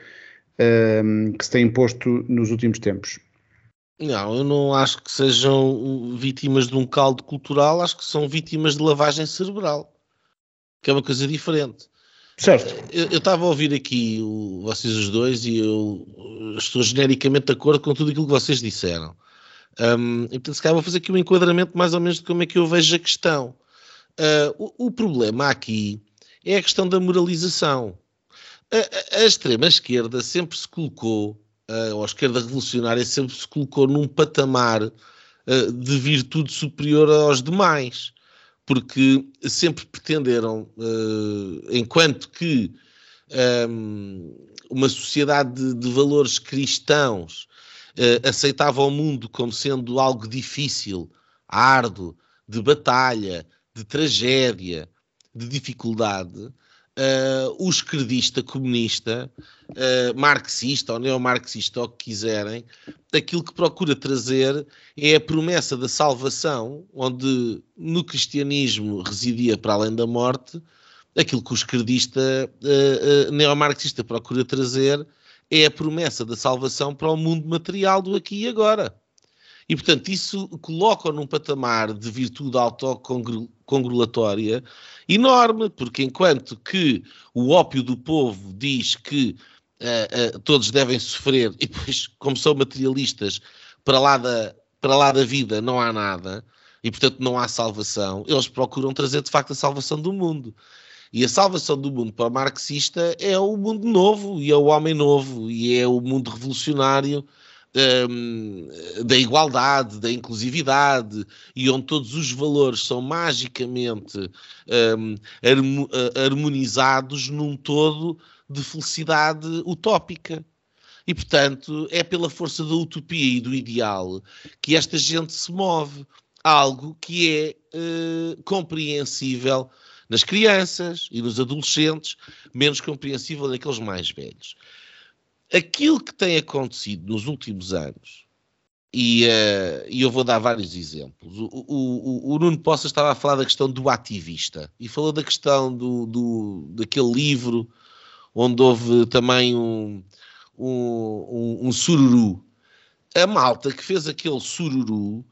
um, que se tem imposto nos últimos tempos. Não, eu não acho que sejam vítimas de um caldo cultural, acho que são vítimas de lavagem cerebral, que é uma coisa diferente. Certo. Eu estava a ouvir aqui o, vocês os dois e eu estou genericamente de acordo com tudo aquilo que vocês disseram. Um, e portanto, se calhar vou fazer aqui um enquadramento mais ou menos de como é que eu vejo a questão. Uh, o, o, problema aqui é a questão da moralização. A, a, a extrema-esquerda sempre se colocou, uh, ou a esquerda revolucionária sempre se colocou num patamar uh, de virtude superior aos demais, porque sempre pretenderam, uh, enquanto que um, uma sociedade de, valores cristãos uh, aceitava o mundo como sendo algo difícil, árduo, de batalha, de tragédia, de dificuldade, uh, o esquerdista comunista, uh, marxista ou neomarxista, ou o que quiserem, aquilo que procura trazer é a promessa da salvação, onde no cristianismo residia para além da morte, aquilo que o esquerdista uh, neomarxista procura trazer é a promessa da salvação para o mundo material do aqui e agora. E, portanto, isso coloca num patamar de virtude autocongratulatória enorme, porque enquanto que o ópio do povo diz que uh, uh, todos devem sofrer, e depois, como são materialistas, para lá, da, para lá da vida não há nada, e portanto não há salvação, eles procuram trazer de facto a salvação do mundo. E a salvação do mundo para o marxista é o mundo novo, e é o homem novo, e é o mundo revolucionário um, da igualdade, da inclusividade, e onde todos os valores são magicamente um, harmonizados num todo de felicidade utópica. E, portanto, é pela força da utopia e do ideal que esta gente se move. Algo que é uh, compreensível nas crianças e nos adolescentes, menos compreensível naqueles mais velhos. Aquilo que tem acontecido nos últimos anos, e, uh, e eu vou dar vários exemplos. O, o, o, Nuno Poça estava a falar da questão do ativista e falou da questão do, do daquele livro onde houve também um, um, um, um sururu. A malta que fez aquele sururu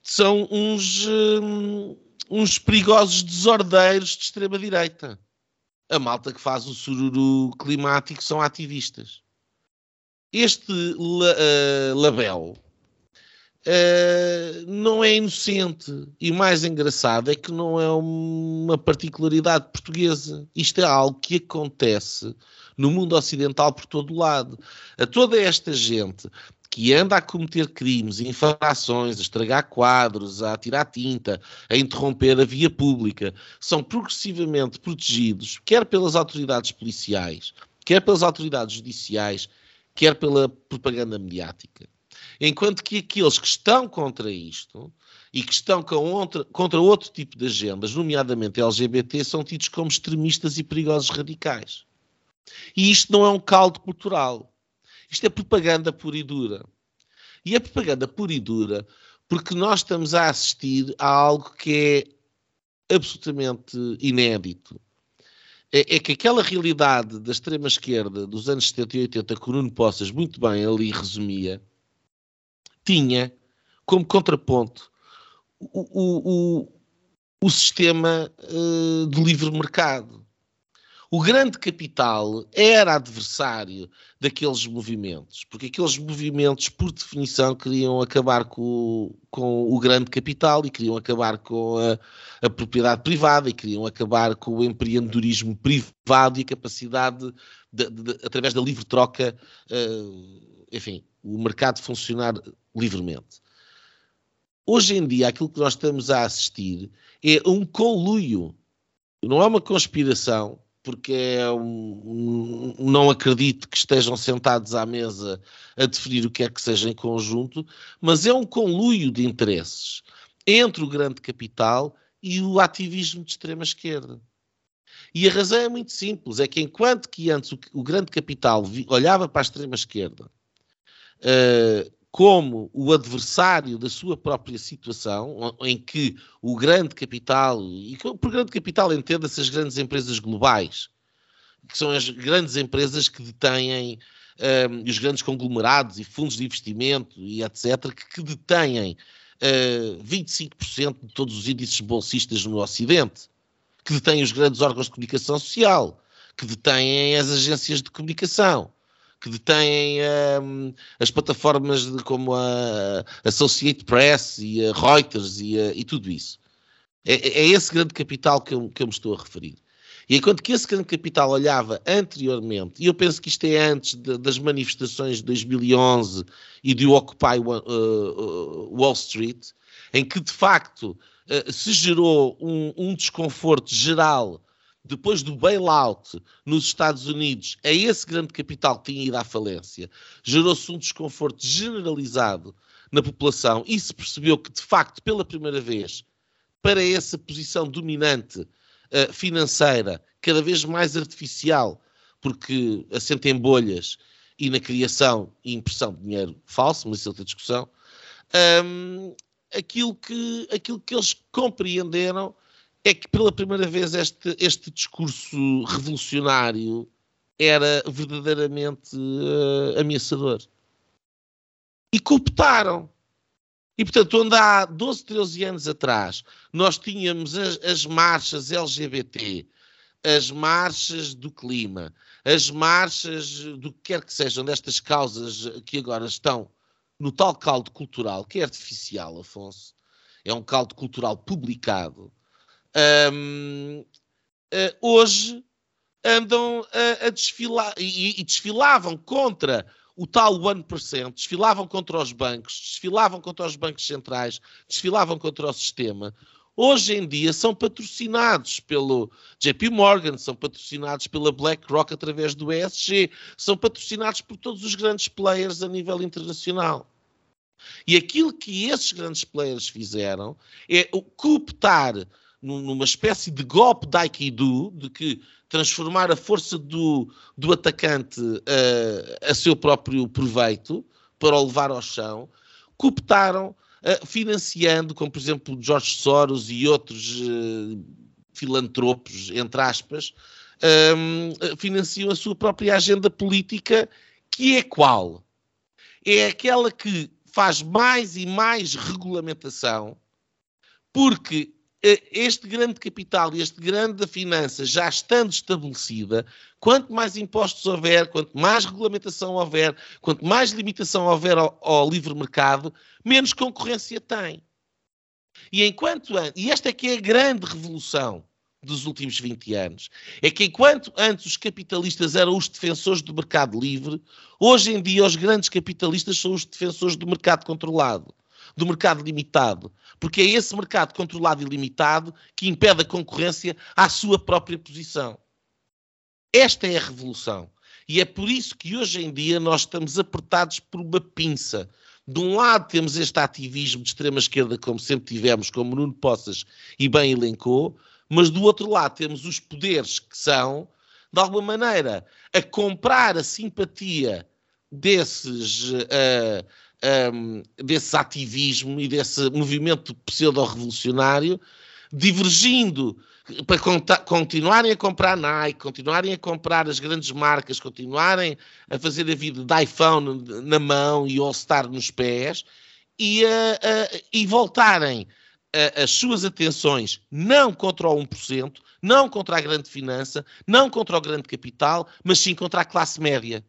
são uns, hum, uns perigosos desordeiros de extrema-direita. A malta que faz o sururu climático são ativistas. Este uh, label uh, não é inocente. E o mais engraçado é que não é uma particularidade portuguesa. Isto é algo que acontece no mundo ocidental por todo lado. A toda esta gente que anda a cometer crimes, infrações, a estragar quadros, a tirar tinta, a interromper a via pública, são progressivamente protegidos, quer pelas autoridades policiais, quer pelas autoridades judiciais, quer pela propaganda mediática. Enquanto que aqueles que estão contra isto e que estão outra, contra outro tipo de agendas, nomeadamente LGBT, são tidos como extremistas e perigosos radicais. E isto não é um caldo cultural isto é propaganda pura e dura. E é propaganda pura e dura porque nós estamos a assistir a algo que é absolutamente inédito. É, é que aquela realidade da extrema-esquerda dos anos 70 e 80, que o Nuno Poças muito bem ali resumia, tinha como contraponto o, o, o, o sistema uh, de livre mercado o grande capital era adversário daqueles movimentos, porque aqueles movimentos, por definição, queriam acabar com, com o grande capital e queriam acabar com a, a, propriedade privada e queriam acabar com o empreendedorismo privado e a capacidade, de, de, de, através da livre troca, uh, enfim, o mercado funcionar livremente. Hoje em dia, aquilo que nós estamos a assistir é um conluio, não é uma conspiração, porque é um, não acredito que estejam sentados à mesa a definir o que é que seja em conjunto, mas é um conluio de interesses entre o grande capital e o ativismo de extrema esquerda. E a razão é muito simples, é que enquanto que antes o, o grande capital vi, olhava para a extrema esquerda uh, como o adversário da sua própria situação, em que o grande capital, e por grande capital entenda-se as grandes empresas globais, que são as grandes empresas que detêm um, os grandes conglomerados e fundos de investimento e etc., que, que detêm uh, 25% de todos os índices bolsistas no Ocidente, que detêm os grandes órgãos de comunicação social, que detêm as agências de comunicação, que detêm um, as plataformas de, como a Associated Press e a Reuters e, a, e tudo isso. É, é, esse grande capital que eu, que eu me estou a referir. E enquanto que esse grande capital olhava anteriormente, e eu penso que isto é antes de, das manifestações de 2011 e do Occupy uh, Wall Street, em que de facto uh, se gerou um, um, desconforto geral depois do bailout nos Estados Unidos a esse grande capital que tinha ido à falência, gerou-se um desconforto generalizado na população e se percebeu que de facto pela primeira vez para essa posição dominante uh, financeira, cada vez mais artificial, porque assenta em bolhas e na criação e impressão de dinheiro falso, mas isso é outra discussão, um, aquilo, que, aquilo que eles compreenderam é que pela primeira vez este, este discurso revolucionário era verdadeiramente uh, ameaçador. E cooptaram. E, portanto, onde há 12, 13 anos atrás nós tínhamos as, as marchas LGBT, as marchas do clima, as marchas do que quer que sejam destas causas que agora estão no tal caldo cultural, que é artificial, Afonso, é um caldo cultural publicado, um, uh, eh, hoje andam a, a desfilar e, e, desfilavam contra o tal 1%, desfilavam contra os bancos, desfilavam contra os bancos centrais, desfilavam contra o sistema. Hoje em dia são patrocinados pelo JP Morgan, são patrocinados pela BlackRock através do ESG, são patrocinados por todos os grandes players a nível internacional. E aquilo que esses grandes players fizeram é cooptar numa espécie de golpe de Aikido, de que transformar a força do, do atacante uh, a seu próprio proveito, para o levar ao chão, cooptaram, uh, financiando, como por exemplo George Soros e outros uh, filantropos, entre aspas, um, financiam a sua própria agenda política, que é qual? É aquela que faz mais e mais regulamentação, porque este grande capital e este grande da finança já estando estabelecida, quanto mais impostos houver, quanto mais regulamentação houver, quanto mais limitação houver ao, ao livre mercado, menos concorrência tem. E enquanto e esta é que é a grande revolução dos últimos 20 anos, é que enquanto antes os capitalistas eram os defensores do mercado livre, hoje em dia os grandes capitalistas são os defensores do mercado controlado do mercado limitado, porque é esse mercado controlado e limitado que impede a concorrência à sua própria posição. Esta é a revolução. E é por isso que hoje em dia nós estamos apertados por uma pinça. De um lado temos este ativismo de extrema esquerda, como sempre tivemos, como Nuno Poças e bem elencou, mas do outro lado temos os poderes que são, de alguma maneira, a comprar a simpatia desses uh, um, desse ativismo e desse movimento pseudo-revolucionário, divergindo para continuarem a comprar Nike, continuarem a comprar as grandes marcas, continuarem a fazer a vida de iPhone na mão e All-Star nos pés e, uh, uh, e voltarem uh, as suas atenções não contra o 1%, não contra a grande finança, não contra o grande capital, mas sim contra a classe média.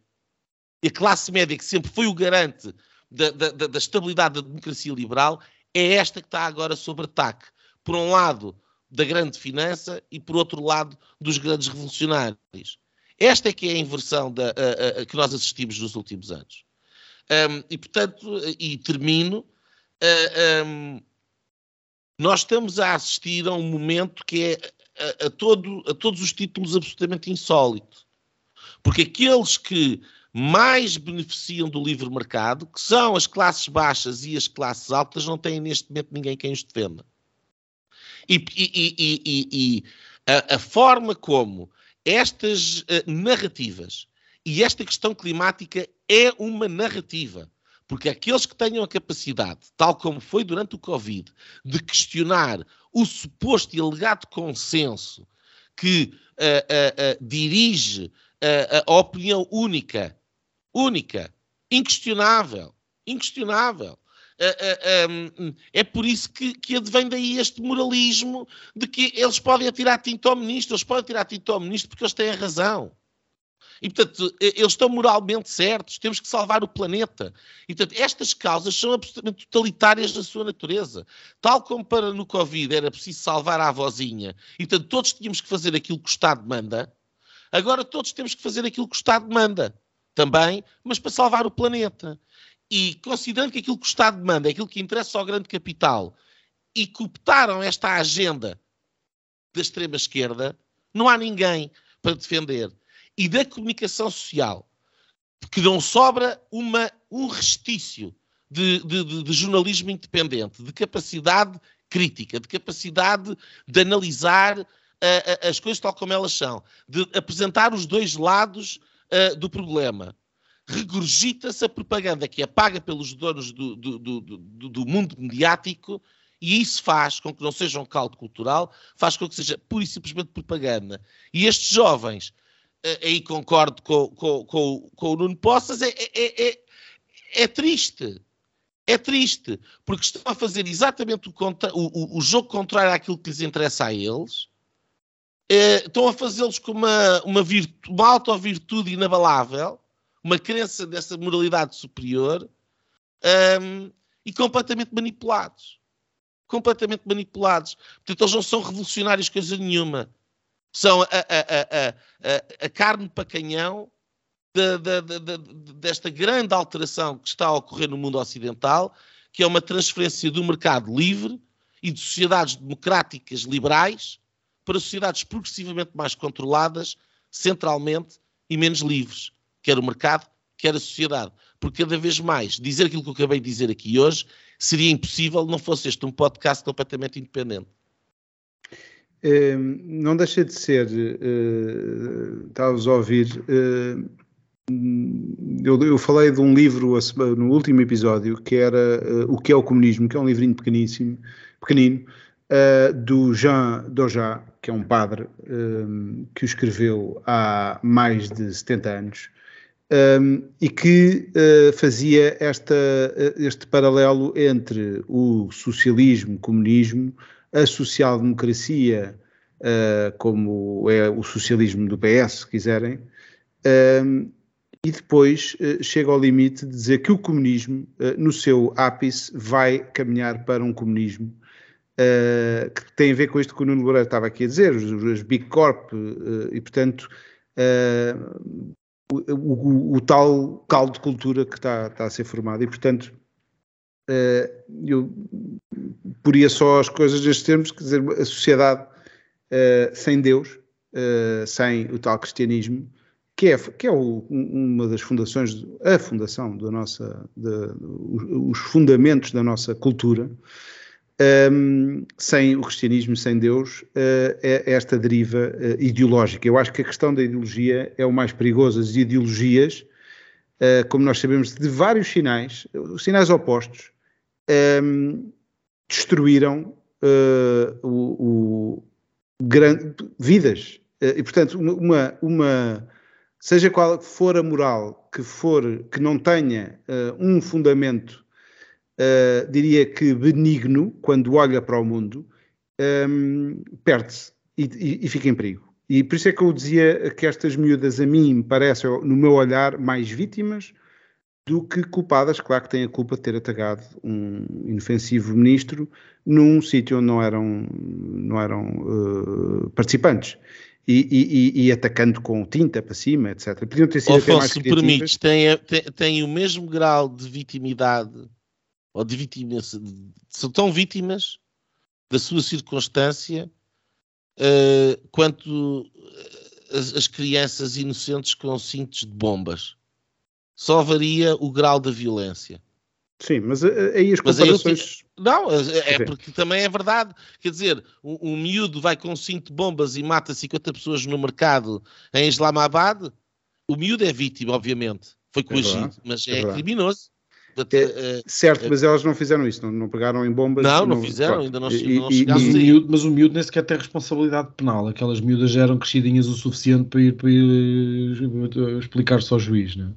E a classe média, que sempre foi o garante da, da, da estabilidade da democracia liberal é esta que está agora sob ataque. Por um lado, da grande finança e, por outro lado, dos grandes revolucionários. Esta é que é a inversão da, a, a, que nós assistimos nos últimos anos. Um, e, portanto, e termino, uh, um, nós estamos a assistir a um momento que é a, a, todo, a todos os títulos absolutamente insólito. Porque aqueles que mais beneficiam do livre mercado, que são as classes baixas e as classes altas, não têm neste momento ninguém quem os defenda. E, e, e, e a, a, forma como estas uh, narrativas e esta questão climática é uma narrativa. Porque aqueles que tenham a capacidade, tal como foi durante o Covid, de questionar o suposto e alegado consenso que uh, uh, dirige a opinião única única, inquestionável, inquestionável. É por isso que, que advém daí este moralismo de que eles podem atirar tinta ao ministro, eles podem atirar tinta ao ministro porque eles têm a razão. E, portanto, eles estão moralmente certos, temos que salvar o planeta. E, portanto, estas causas são absolutamente totalitárias na sua natureza. Tal como para no Covid era preciso salvar a avózinha, e, portanto, todos tínhamos que fazer aquilo que o Estado manda, agora todos temos que fazer aquilo que o Estado manda também, mas para salvar o planeta. E considerando que aquilo que o Estado demanda é aquilo que interessa ao grande capital e cooptaram esta agenda da extrema-esquerda, não há ninguém para defender. E da comunicação social, que não sobra uma, um restício de, de, de, de jornalismo independente, de capacidade crítica, de capacidade de analisar uh, uh, as coisas tal como elas são, de apresentar os dois lados uh, do problema. Regurgita-se a propaganda que é paga pelos donos do, do, do, do, mundo mediático e isso faz com que não seja um caldo cultural, faz com que seja pura e simplesmente propaganda. E estes jovens, uh, aí concordo com, com, com, com o Nuno Poças, é, é, é, é triste. É triste, porque estão a fazer exatamente o, o, o jogo contrário àquilo que lhes interessa a eles, é, estão a fazê-los com uma, uma, virtu, uma auto-virtude inabalável, uma crença dessa moralidade superior um, e completamente manipulados. Completamente manipulados. Portanto, eles não são revolucionários coisa nenhuma. São a, a, a, a carne para canhão de, de, de, desta grande alteração que está a ocorrer no mundo ocidental, que é uma transferência do mercado livre e de sociedades democráticas liberais para sociedades progressivamente mais controladas, centralmente e menos livres, quer o mercado, quer a sociedade. Porque cada vez mais dizer aquilo que eu acabei de dizer aqui hoje seria impossível não fosse este um podcast completamente independente. Uh, não deixa de ser, uh, estavas a ouvir, uh, eu, eu, falei de um livro no último episódio que era uh, O que é o Comunismo, que é um livrinho pequeníssimo, pequenino, uh, do Jean Doja, que é um padre um, que o escreveu há mais de 70 anos um, e que uh, fazia esta, este paralelo entre o socialismo, comunismo, a social-democracia, uh, como é o socialismo do PS, se quiserem, um, e depois uh, chega ao limite de dizer que o comunismo, no seu ápice, vai caminhar para um comunismo uh, que tem a ver com isto que o Nuno Loureiro estava aqui a dizer, os, os Big Corp, uh, e portanto uh, o, o, o, tal caldo de cultura que está, está a ser formado. E portanto eu poria só as coisas nestes termos, quer dizer, a sociedade sem Deus, sem o tal cristianismo, que é, que é o, uma das fundações, a fundação da nossa, de, os fundamentos da nossa cultura, um, sem o cristianismo, sem Deus, uh, é esta deriva uh, ideológica. Eu acho que a questão da ideologia é o mais perigoso. As ideologias, uh, como nós sabemos, de vários sinais, sinais opostos, um, destruíram o, o grande, vidas. e, portanto, uma, uma, seja qual for a moral que for, que não tenha um fundamento uh, diria que benigno, quando olha para o mundo, um, perde-se e, e, e, fica em perigo. E por isso é que eu dizia que estas miúdas a mim me parecem, no meu olhar, mais vítimas do que culpadas. Claro que têm a culpa de ter atacado um inofensivo ministro num sítio onde não eram, não eram uh, participantes. E, e, e, atacando com tinta para cima, etc. Podiam ter sido Afonso, até mais se permites, tem, tem, tem, o mesmo grau de vitimidade ou de vítimas, são tão vítimas da sua circunstância uh, quanto as, as, crianças inocentes com cintos de bombas. Só varia o grau da violência. Sim, mas aí as comparações... Não, é, é porque também é verdade. Quer dizer, um, um miúdo vai com um cinto de bombas e mata 50 pessoas no mercado em Islamabad. O miúdo é vítima, obviamente. Foi coagido, é mas é, é criminoso. É, eh, certo, mas elas não fizeram isso, não, não pegaram em bombas. Não, não, não fizeram, ainda não, e, não e, e, miúdo, Mas o miúdo nem sequer tem responsabilidade penal. Aquelas miúdas já eram crescidinhas o suficiente para ir, para ir eh, explicar-se ao juiz, não é?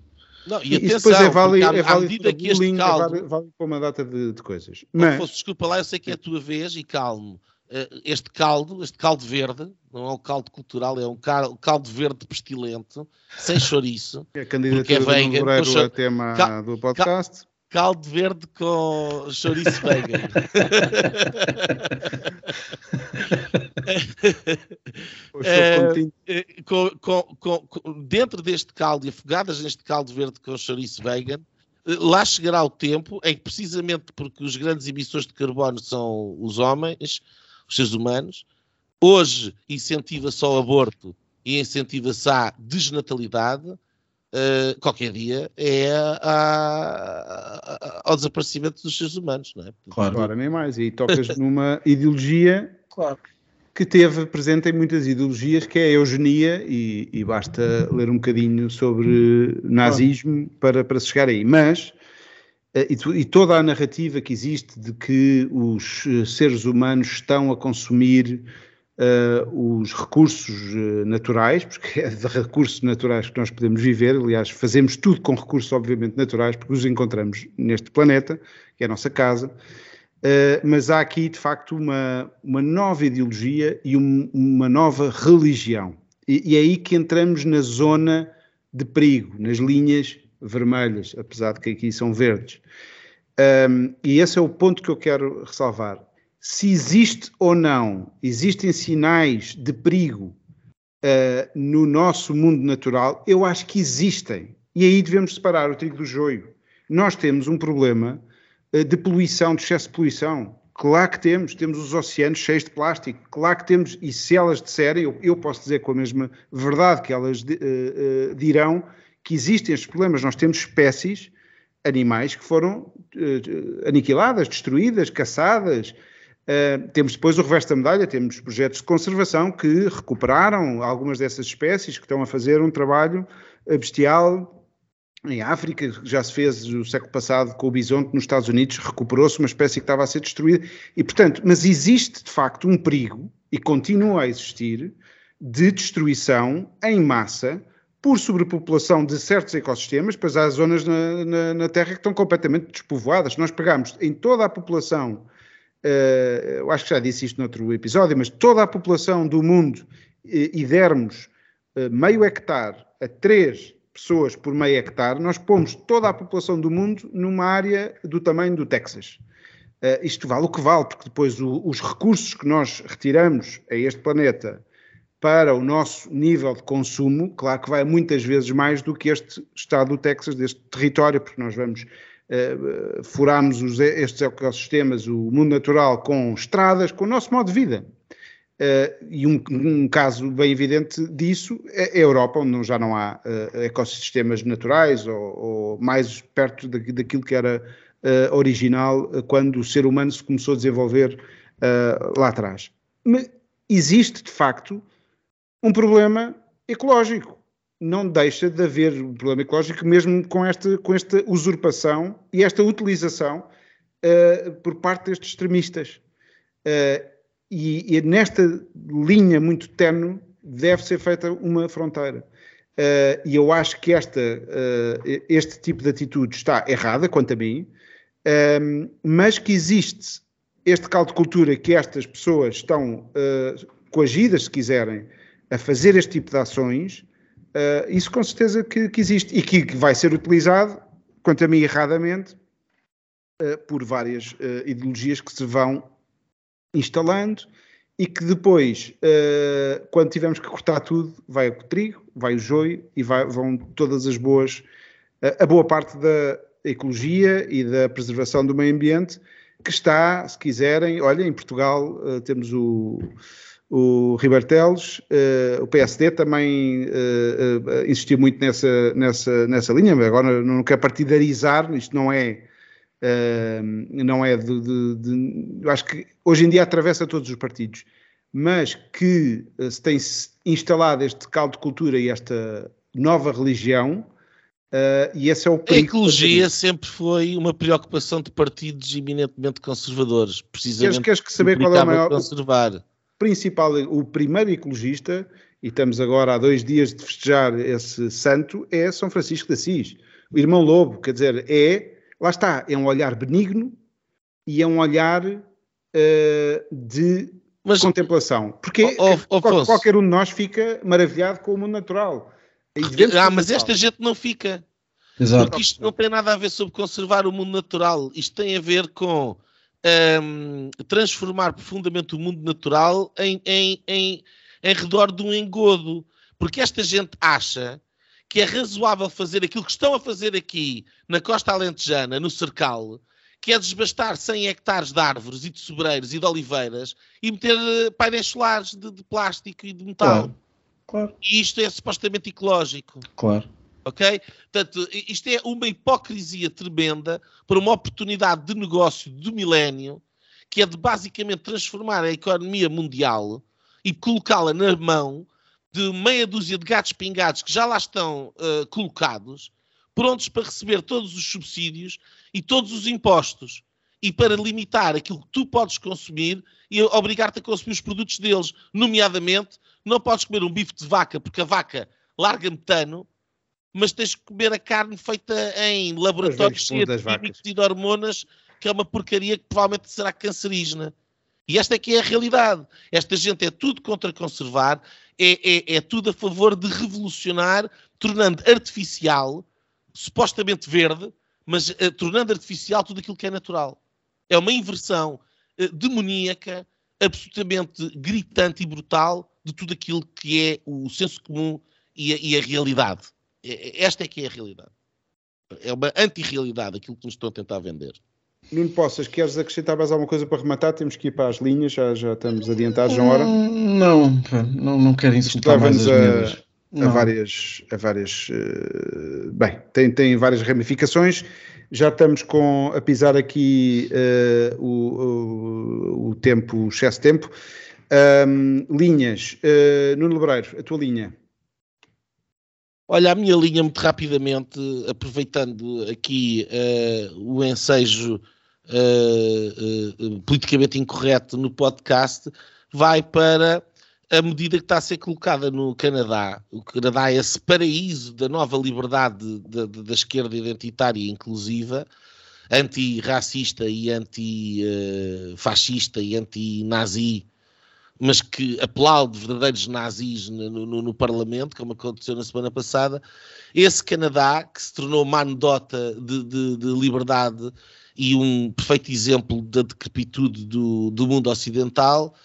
Não, e atenção, depois é válido, à, é válido que este caldo... É válido, para uma data de, de coisas. Mas... Fosse, desculpa lá, eu sei que é a tua vez e calmo. Eh, este caldo, este caldo verde, não é um caldo cultural, é um caldo verde pestilente, sem chouriço. É a candidatura é vegan, do a tema Cal... do podcast. Caldo verde com chouriço vegan. é, com, com, com, dentro deste caldo e afogadas neste caldo verde com chouriço vegan, lá chegará o tempo em que, precisamente porque os grandes emissores de carbono são os homens, os seres humanos, hoje incentiva-se ao aborto e incentiva-se à desnatalidade, uh, qualquer dia é a, a, ao desaparecimento dos seres humanos, não é? Claro, claro nem mais. E tocas [LAUGHS] numa ideologia claro. que teve presente em muitas ideologias, que é a eugenia, e, e basta ler um bocadinho sobre nazismo claro. para, para se chegar aí. Mas eh, e, toda a narrativa que existe de que os eh, seres humanos estão a consumir uh, os recursos naturais, porque é de recursos naturais que nós podemos viver, aliás, fazemos tudo com recursos, obviamente, naturais, porque os encontramos neste planeta, que é a nossa casa, uh, mas há aqui, de facto, uma, uma nova ideologia e um, uma nova religião. E, e é aí que entramos na zona de perigo, nas linhas vermelhas, apesar de que aqui são verdes. Um, e esse é o ponto que eu quero ressalvar. Se existe ou não, existem sinais de perigo uh, no nosso mundo natural, eu acho que existem. E aí devemos separar o trigo do joio. Nós temos um problema uh, de poluição, de excesso de poluição. Claro que temos, temos os oceanos cheios de plástico, claro que temos, e se elas disserem, eu, eu posso dizer com a mesma verdade que elas uh, dirão, que existem estes problemas. Nós temos espécies animais que foram aniquiladas, destruídas, caçadas. Uh, temos depois o reverso da medalha, temos projetos de conservação que recuperaram algumas dessas espécies, que estão a fazer um trabalho bestial em África, já se fez no século passado com o bisonte nos Estados Unidos, recuperou-se uma espécie que estava a ser destruída. E, portanto, mas existe de facto um perigo, e continua a existir, de destruição em massa por sobrepopulação de certos ecossistemas, pois há zonas na, na, na, Terra que estão completamente despovoadas. Nós pegamos em toda a população, uh, eu acho que já disse isto noutro episódio, mas toda a população do mundo e, e dermos uh, meio hectare a três pessoas por meio hectare, nós pomos toda a população do mundo numa área do tamanho do Texas. Uh, isto vale o que vale, porque depois o, os recursos que nós retiramos a este planeta para o nosso nível de consumo, claro que vai muitas vezes mais do que este estado do Texas, deste território, porque nós vamos uh, furarmos os, estes ecossistemas, o mundo natural, com estradas, com o nosso modo de vida. Uh, e um, um, caso bem evidente disso é a Europa, onde já não há uh, ecossistemas naturais ou, ou mais perto da, daquilo que era uh, original quando o ser humano se começou a desenvolver lá atrás. Mas existe, de facto, um problema ecológico. Não deixa de haver um problema ecológico, mesmo com esta, com esta usurpação e esta utilização uh, por parte destes extremistas. Uh, e, e, nesta linha muito tenue deve ser feita uma fronteira. Uh, e eu acho que esta, este tipo de atitude está errada, quanto a mim, mas que existe este caldo de cultura que estas pessoas estão coagidas, se quiserem, a fazer este tipo de ações, uh, isso com certeza que, que existe e que, vai ser utilizado, quanto a mim erradamente, uh, por várias uh, ideologias que se vão instalando e que depois, quando tivermos que cortar tudo, vai o trigo, vai o joio e vai, vão todas as boas, a boa parte da, ecologia e da preservação do meio ambiente, que está, se quiserem, olha, em Portugal temos o, o Ribartelos, uh, o PSD também uh, insistiu muito nessa, nessa, nessa linha, mas agora não quer partidarizar, isto não é, não é de, de, de, acho que hoje em dia atravessa todos os partidos, mas que se tem instalado este caldo de cultura e esta nova religião, Uh, e esse é o a ecologia sempre foi uma preocupação de partidos eminentemente conservadores, precisamente. Queres, queres saber qual é o maior conservar. O principal, o primeiro ecologista, e estamos agora há dois dias de festejar esse santo, é São Francisco de Assis, o irmão Lobo, quer dizer, é, lá está, é um olhar benigno e é um olhar uh, de Mas, contemplação. Porque oh, oh, qualquer um de nós fica maravilhado com o mundo natural. Ah, mas esta gente não fica. Exato. Porque isto não tem nada a ver sobre conservar o mundo natural. Isto tem a ver com um, transformar profundamente o mundo natural em, em, em, em redor de um engodo. Porque esta gente acha que é razoável fazer aquilo que estão a fazer aqui na costa alentejana, no Cercal, que é desbastar 100 hectares de árvores e de sobreiros e de oliveiras e meter eh, painéis solares de, de plástico e de metal. Claro. Claro. E isto é supostamente ecológico. Claro. Ok? Portanto, isto é uma hipocrisia tremenda para uma oportunidade de negócio do milénio, que é de basicamente transformar a economia mundial e colocá-la na mão de meia dúzia de gatos pingados que já lá estão uh, colocados, prontos para receber todos os subsídios e todos os impostos e para limitar aquilo que tu podes consumir e obrigar-te a consumir os produtos deles, nomeadamente não podes comer um bife de vaca porque a vaca larga metano, mas tens que comer a carne feita em laboratórios cheios de químicos e de hormonas, que é uma porcaria que provavelmente será cancerígena. E esta é que é a realidade. Esta gente é tudo contra conservar, é, é, é tudo a favor de revolucionar, tornando artificial, supostamente verde, mas uh, tornando artificial tudo aquilo que é natural. É uma inversão uh, demoníaca, absolutamente gritante e brutal de tudo aquilo que é o senso comum e a, e a realidade. Esta é que é a realidade. É uma anti-realidade aquilo que nos estão a tentar vender. Nuno Poças, queres acrescentar mais alguma coisa para rematar? Temos que ir para as linhas, já, já estamos adiantados na hora. Não, não, não quero insultar mais as a, a, várias, a várias uh, bem, tem, tem várias ramificações. Já estamos com a pisar aqui uh, o, o, o tempo, o excesso de tempo. Um, linhas, uh, Nuno Lebreiro, a tua linha. Olha, a minha linha, muito rapidamente, aproveitando aqui uh, o ensejo uh, uh, politicamente incorreto no podcast, vai para a medida que está a ser colocada no Canadá. O Canadá é esse paraíso da nova liberdade da, da esquerda identitária e inclusiva, anti-racista e anti-fascista e anti-nazi mas que aplaude verdadeiros nazis no, no, no, Parlamento, como aconteceu na semana passada, esse Canadá, que se tornou uma anedota de, de, de liberdade e um perfeito exemplo da decrepitude do, do mundo ocidental,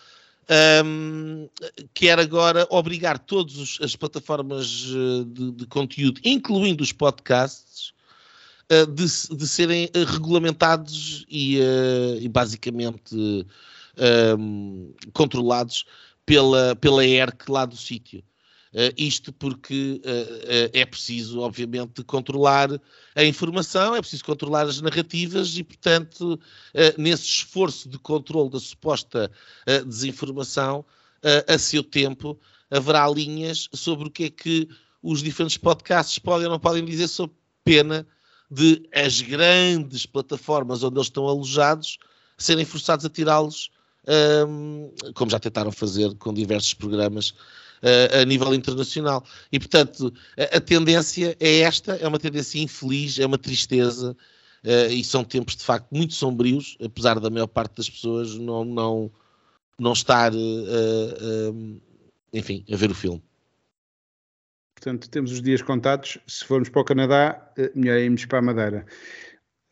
um, quer agora obrigar todas as plataformas eh, de, de, conteúdo, incluindo os podcasts, uh, de, de, serem eh, regulamentados e, e basicamente um, controlados pela, pela ERC lá do sítio. Uh, isto porque uh, uh, é preciso, obviamente, controlar a informação, é preciso controlar as narrativas e, portanto, nesse esforço de controle da suposta desinformação, a seu tempo, haverá linhas sobre o que é que os diferentes podcasts podem ou não podem dizer sob pena de as grandes plataformas onde eles estão alojados serem forçados a tirá-los um, como já tentaram fazer com diversos programas uh, a nível internacional. E, portanto, a, a, tendência é esta, é uma tendência infeliz, é uma tristeza, uh, e são tempos, de facto, muito sombrios, apesar da maior parte das pessoas não, não, não estar, uh, enfim, a ver o filme. Portanto, temos os dias contados. Se formos para o Canadá, melhor irmos para a Madeira.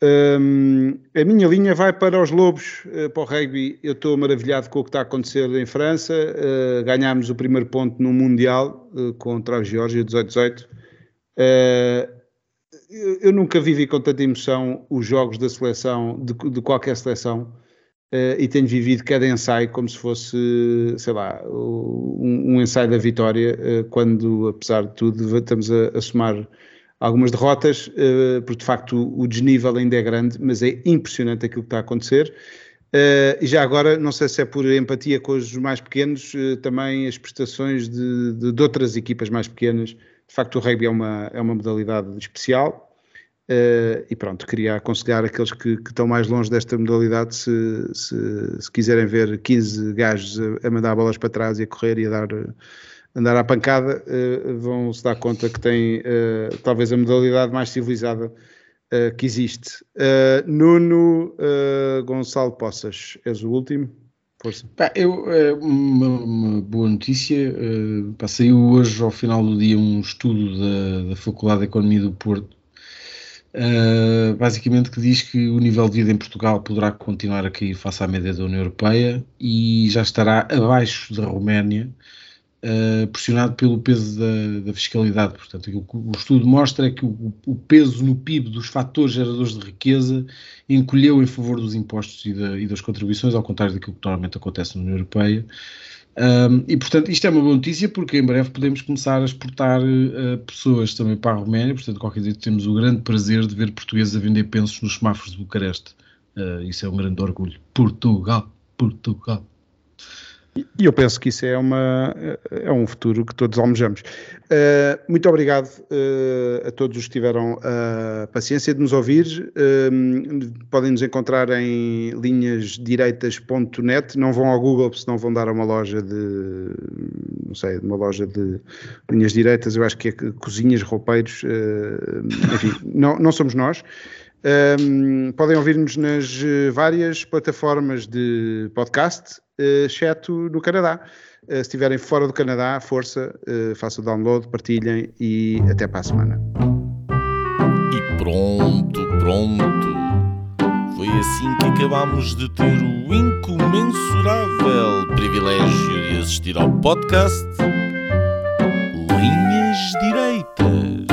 Um, a minha linha vai para os Lobos, uh, para o rugby. Eu estou maravilhado com o que está a acontecer em França. Uh, ganhámos o primeiro ponto no Mundial uh, contra a Geórgia 18-18. eu nunca vivi com tanta emoção os jogos da seleção, de, de qualquer seleção, e tenho vivido cada ensaio como se fosse, sei lá, um, um ensaio da vitória, quando, apesar de tudo, estamos a, a somar algumas derrotas, uh, porque de facto o, desnível ainda é grande, mas é impressionante aquilo que está a acontecer. e já agora, não sei se é por empatia com os mais pequenos, também as prestações de, de, de outras equipas mais pequenas de facto, o rugby é uma, é uma modalidade especial uh, e pronto, queria aconselhar aqueles que, que, estão mais longe desta modalidade, se, se, se quiserem ver 15 gajos a, a, mandar bolas para trás e a correr e a dar, andar à pancada, uh, vão se dar conta que tem uh, talvez a modalidade mais civilizada que existe. Nuno Gonçalo Poças, és o último. Pá, eu, é, uma, uma, boa notícia. Uh, saiu hoje, ao final do dia, um estudo da, da Faculdade de Economia do Porto, uh, basicamente que diz que o nível de vida em Portugal poderá continuar a cair face à média da União Europeia e já estará abaixo da Roménia, uh, pressionado pelo peso da, da fiscalidade. Portanto, o o estudo mostra que o, o, peso no PIB dos fatores geradores de riqueza encolheu em favor dos impostos e, da, e das contribuições, ao contrário daquilo que normalmente acontece na União Europeia. Um, e portanto, isto é uma boa notícia porque em breve podemos começar a exportar uh, pessoas também para a Roménia. Portanto, qualquer dia temos o grande prazer de ver portugueses a vender pensos nos semáforos de Bucareste. Uh, isso é um grande orgulho. Portugal, Portugal. E eu penso que isso é, uma, é um futuro que todos almejamos. Uh, muito obrigado uh, a todos os que tiveram a paciência de nos ouvir. Uh, podem nos encontrar em linhasdireitas.net. Não vão ao Google, senão vão dar a uma loja de, não sei, uma loja de linhas direitas. Eu acho que é cozinhas, roupeiros. enfim, não, não somos nós. Um, podem ouvir-nos nas várias plataformas de podcast uh, exceto no Canadá. Uh, se estiverem fora do Canadá, força, façam o download, partilhem e até para a semana. E pronto, pronto. Foi assim que acabámos de ter o incomensurável privilégio de assistir ao podcast Linhas Direitas.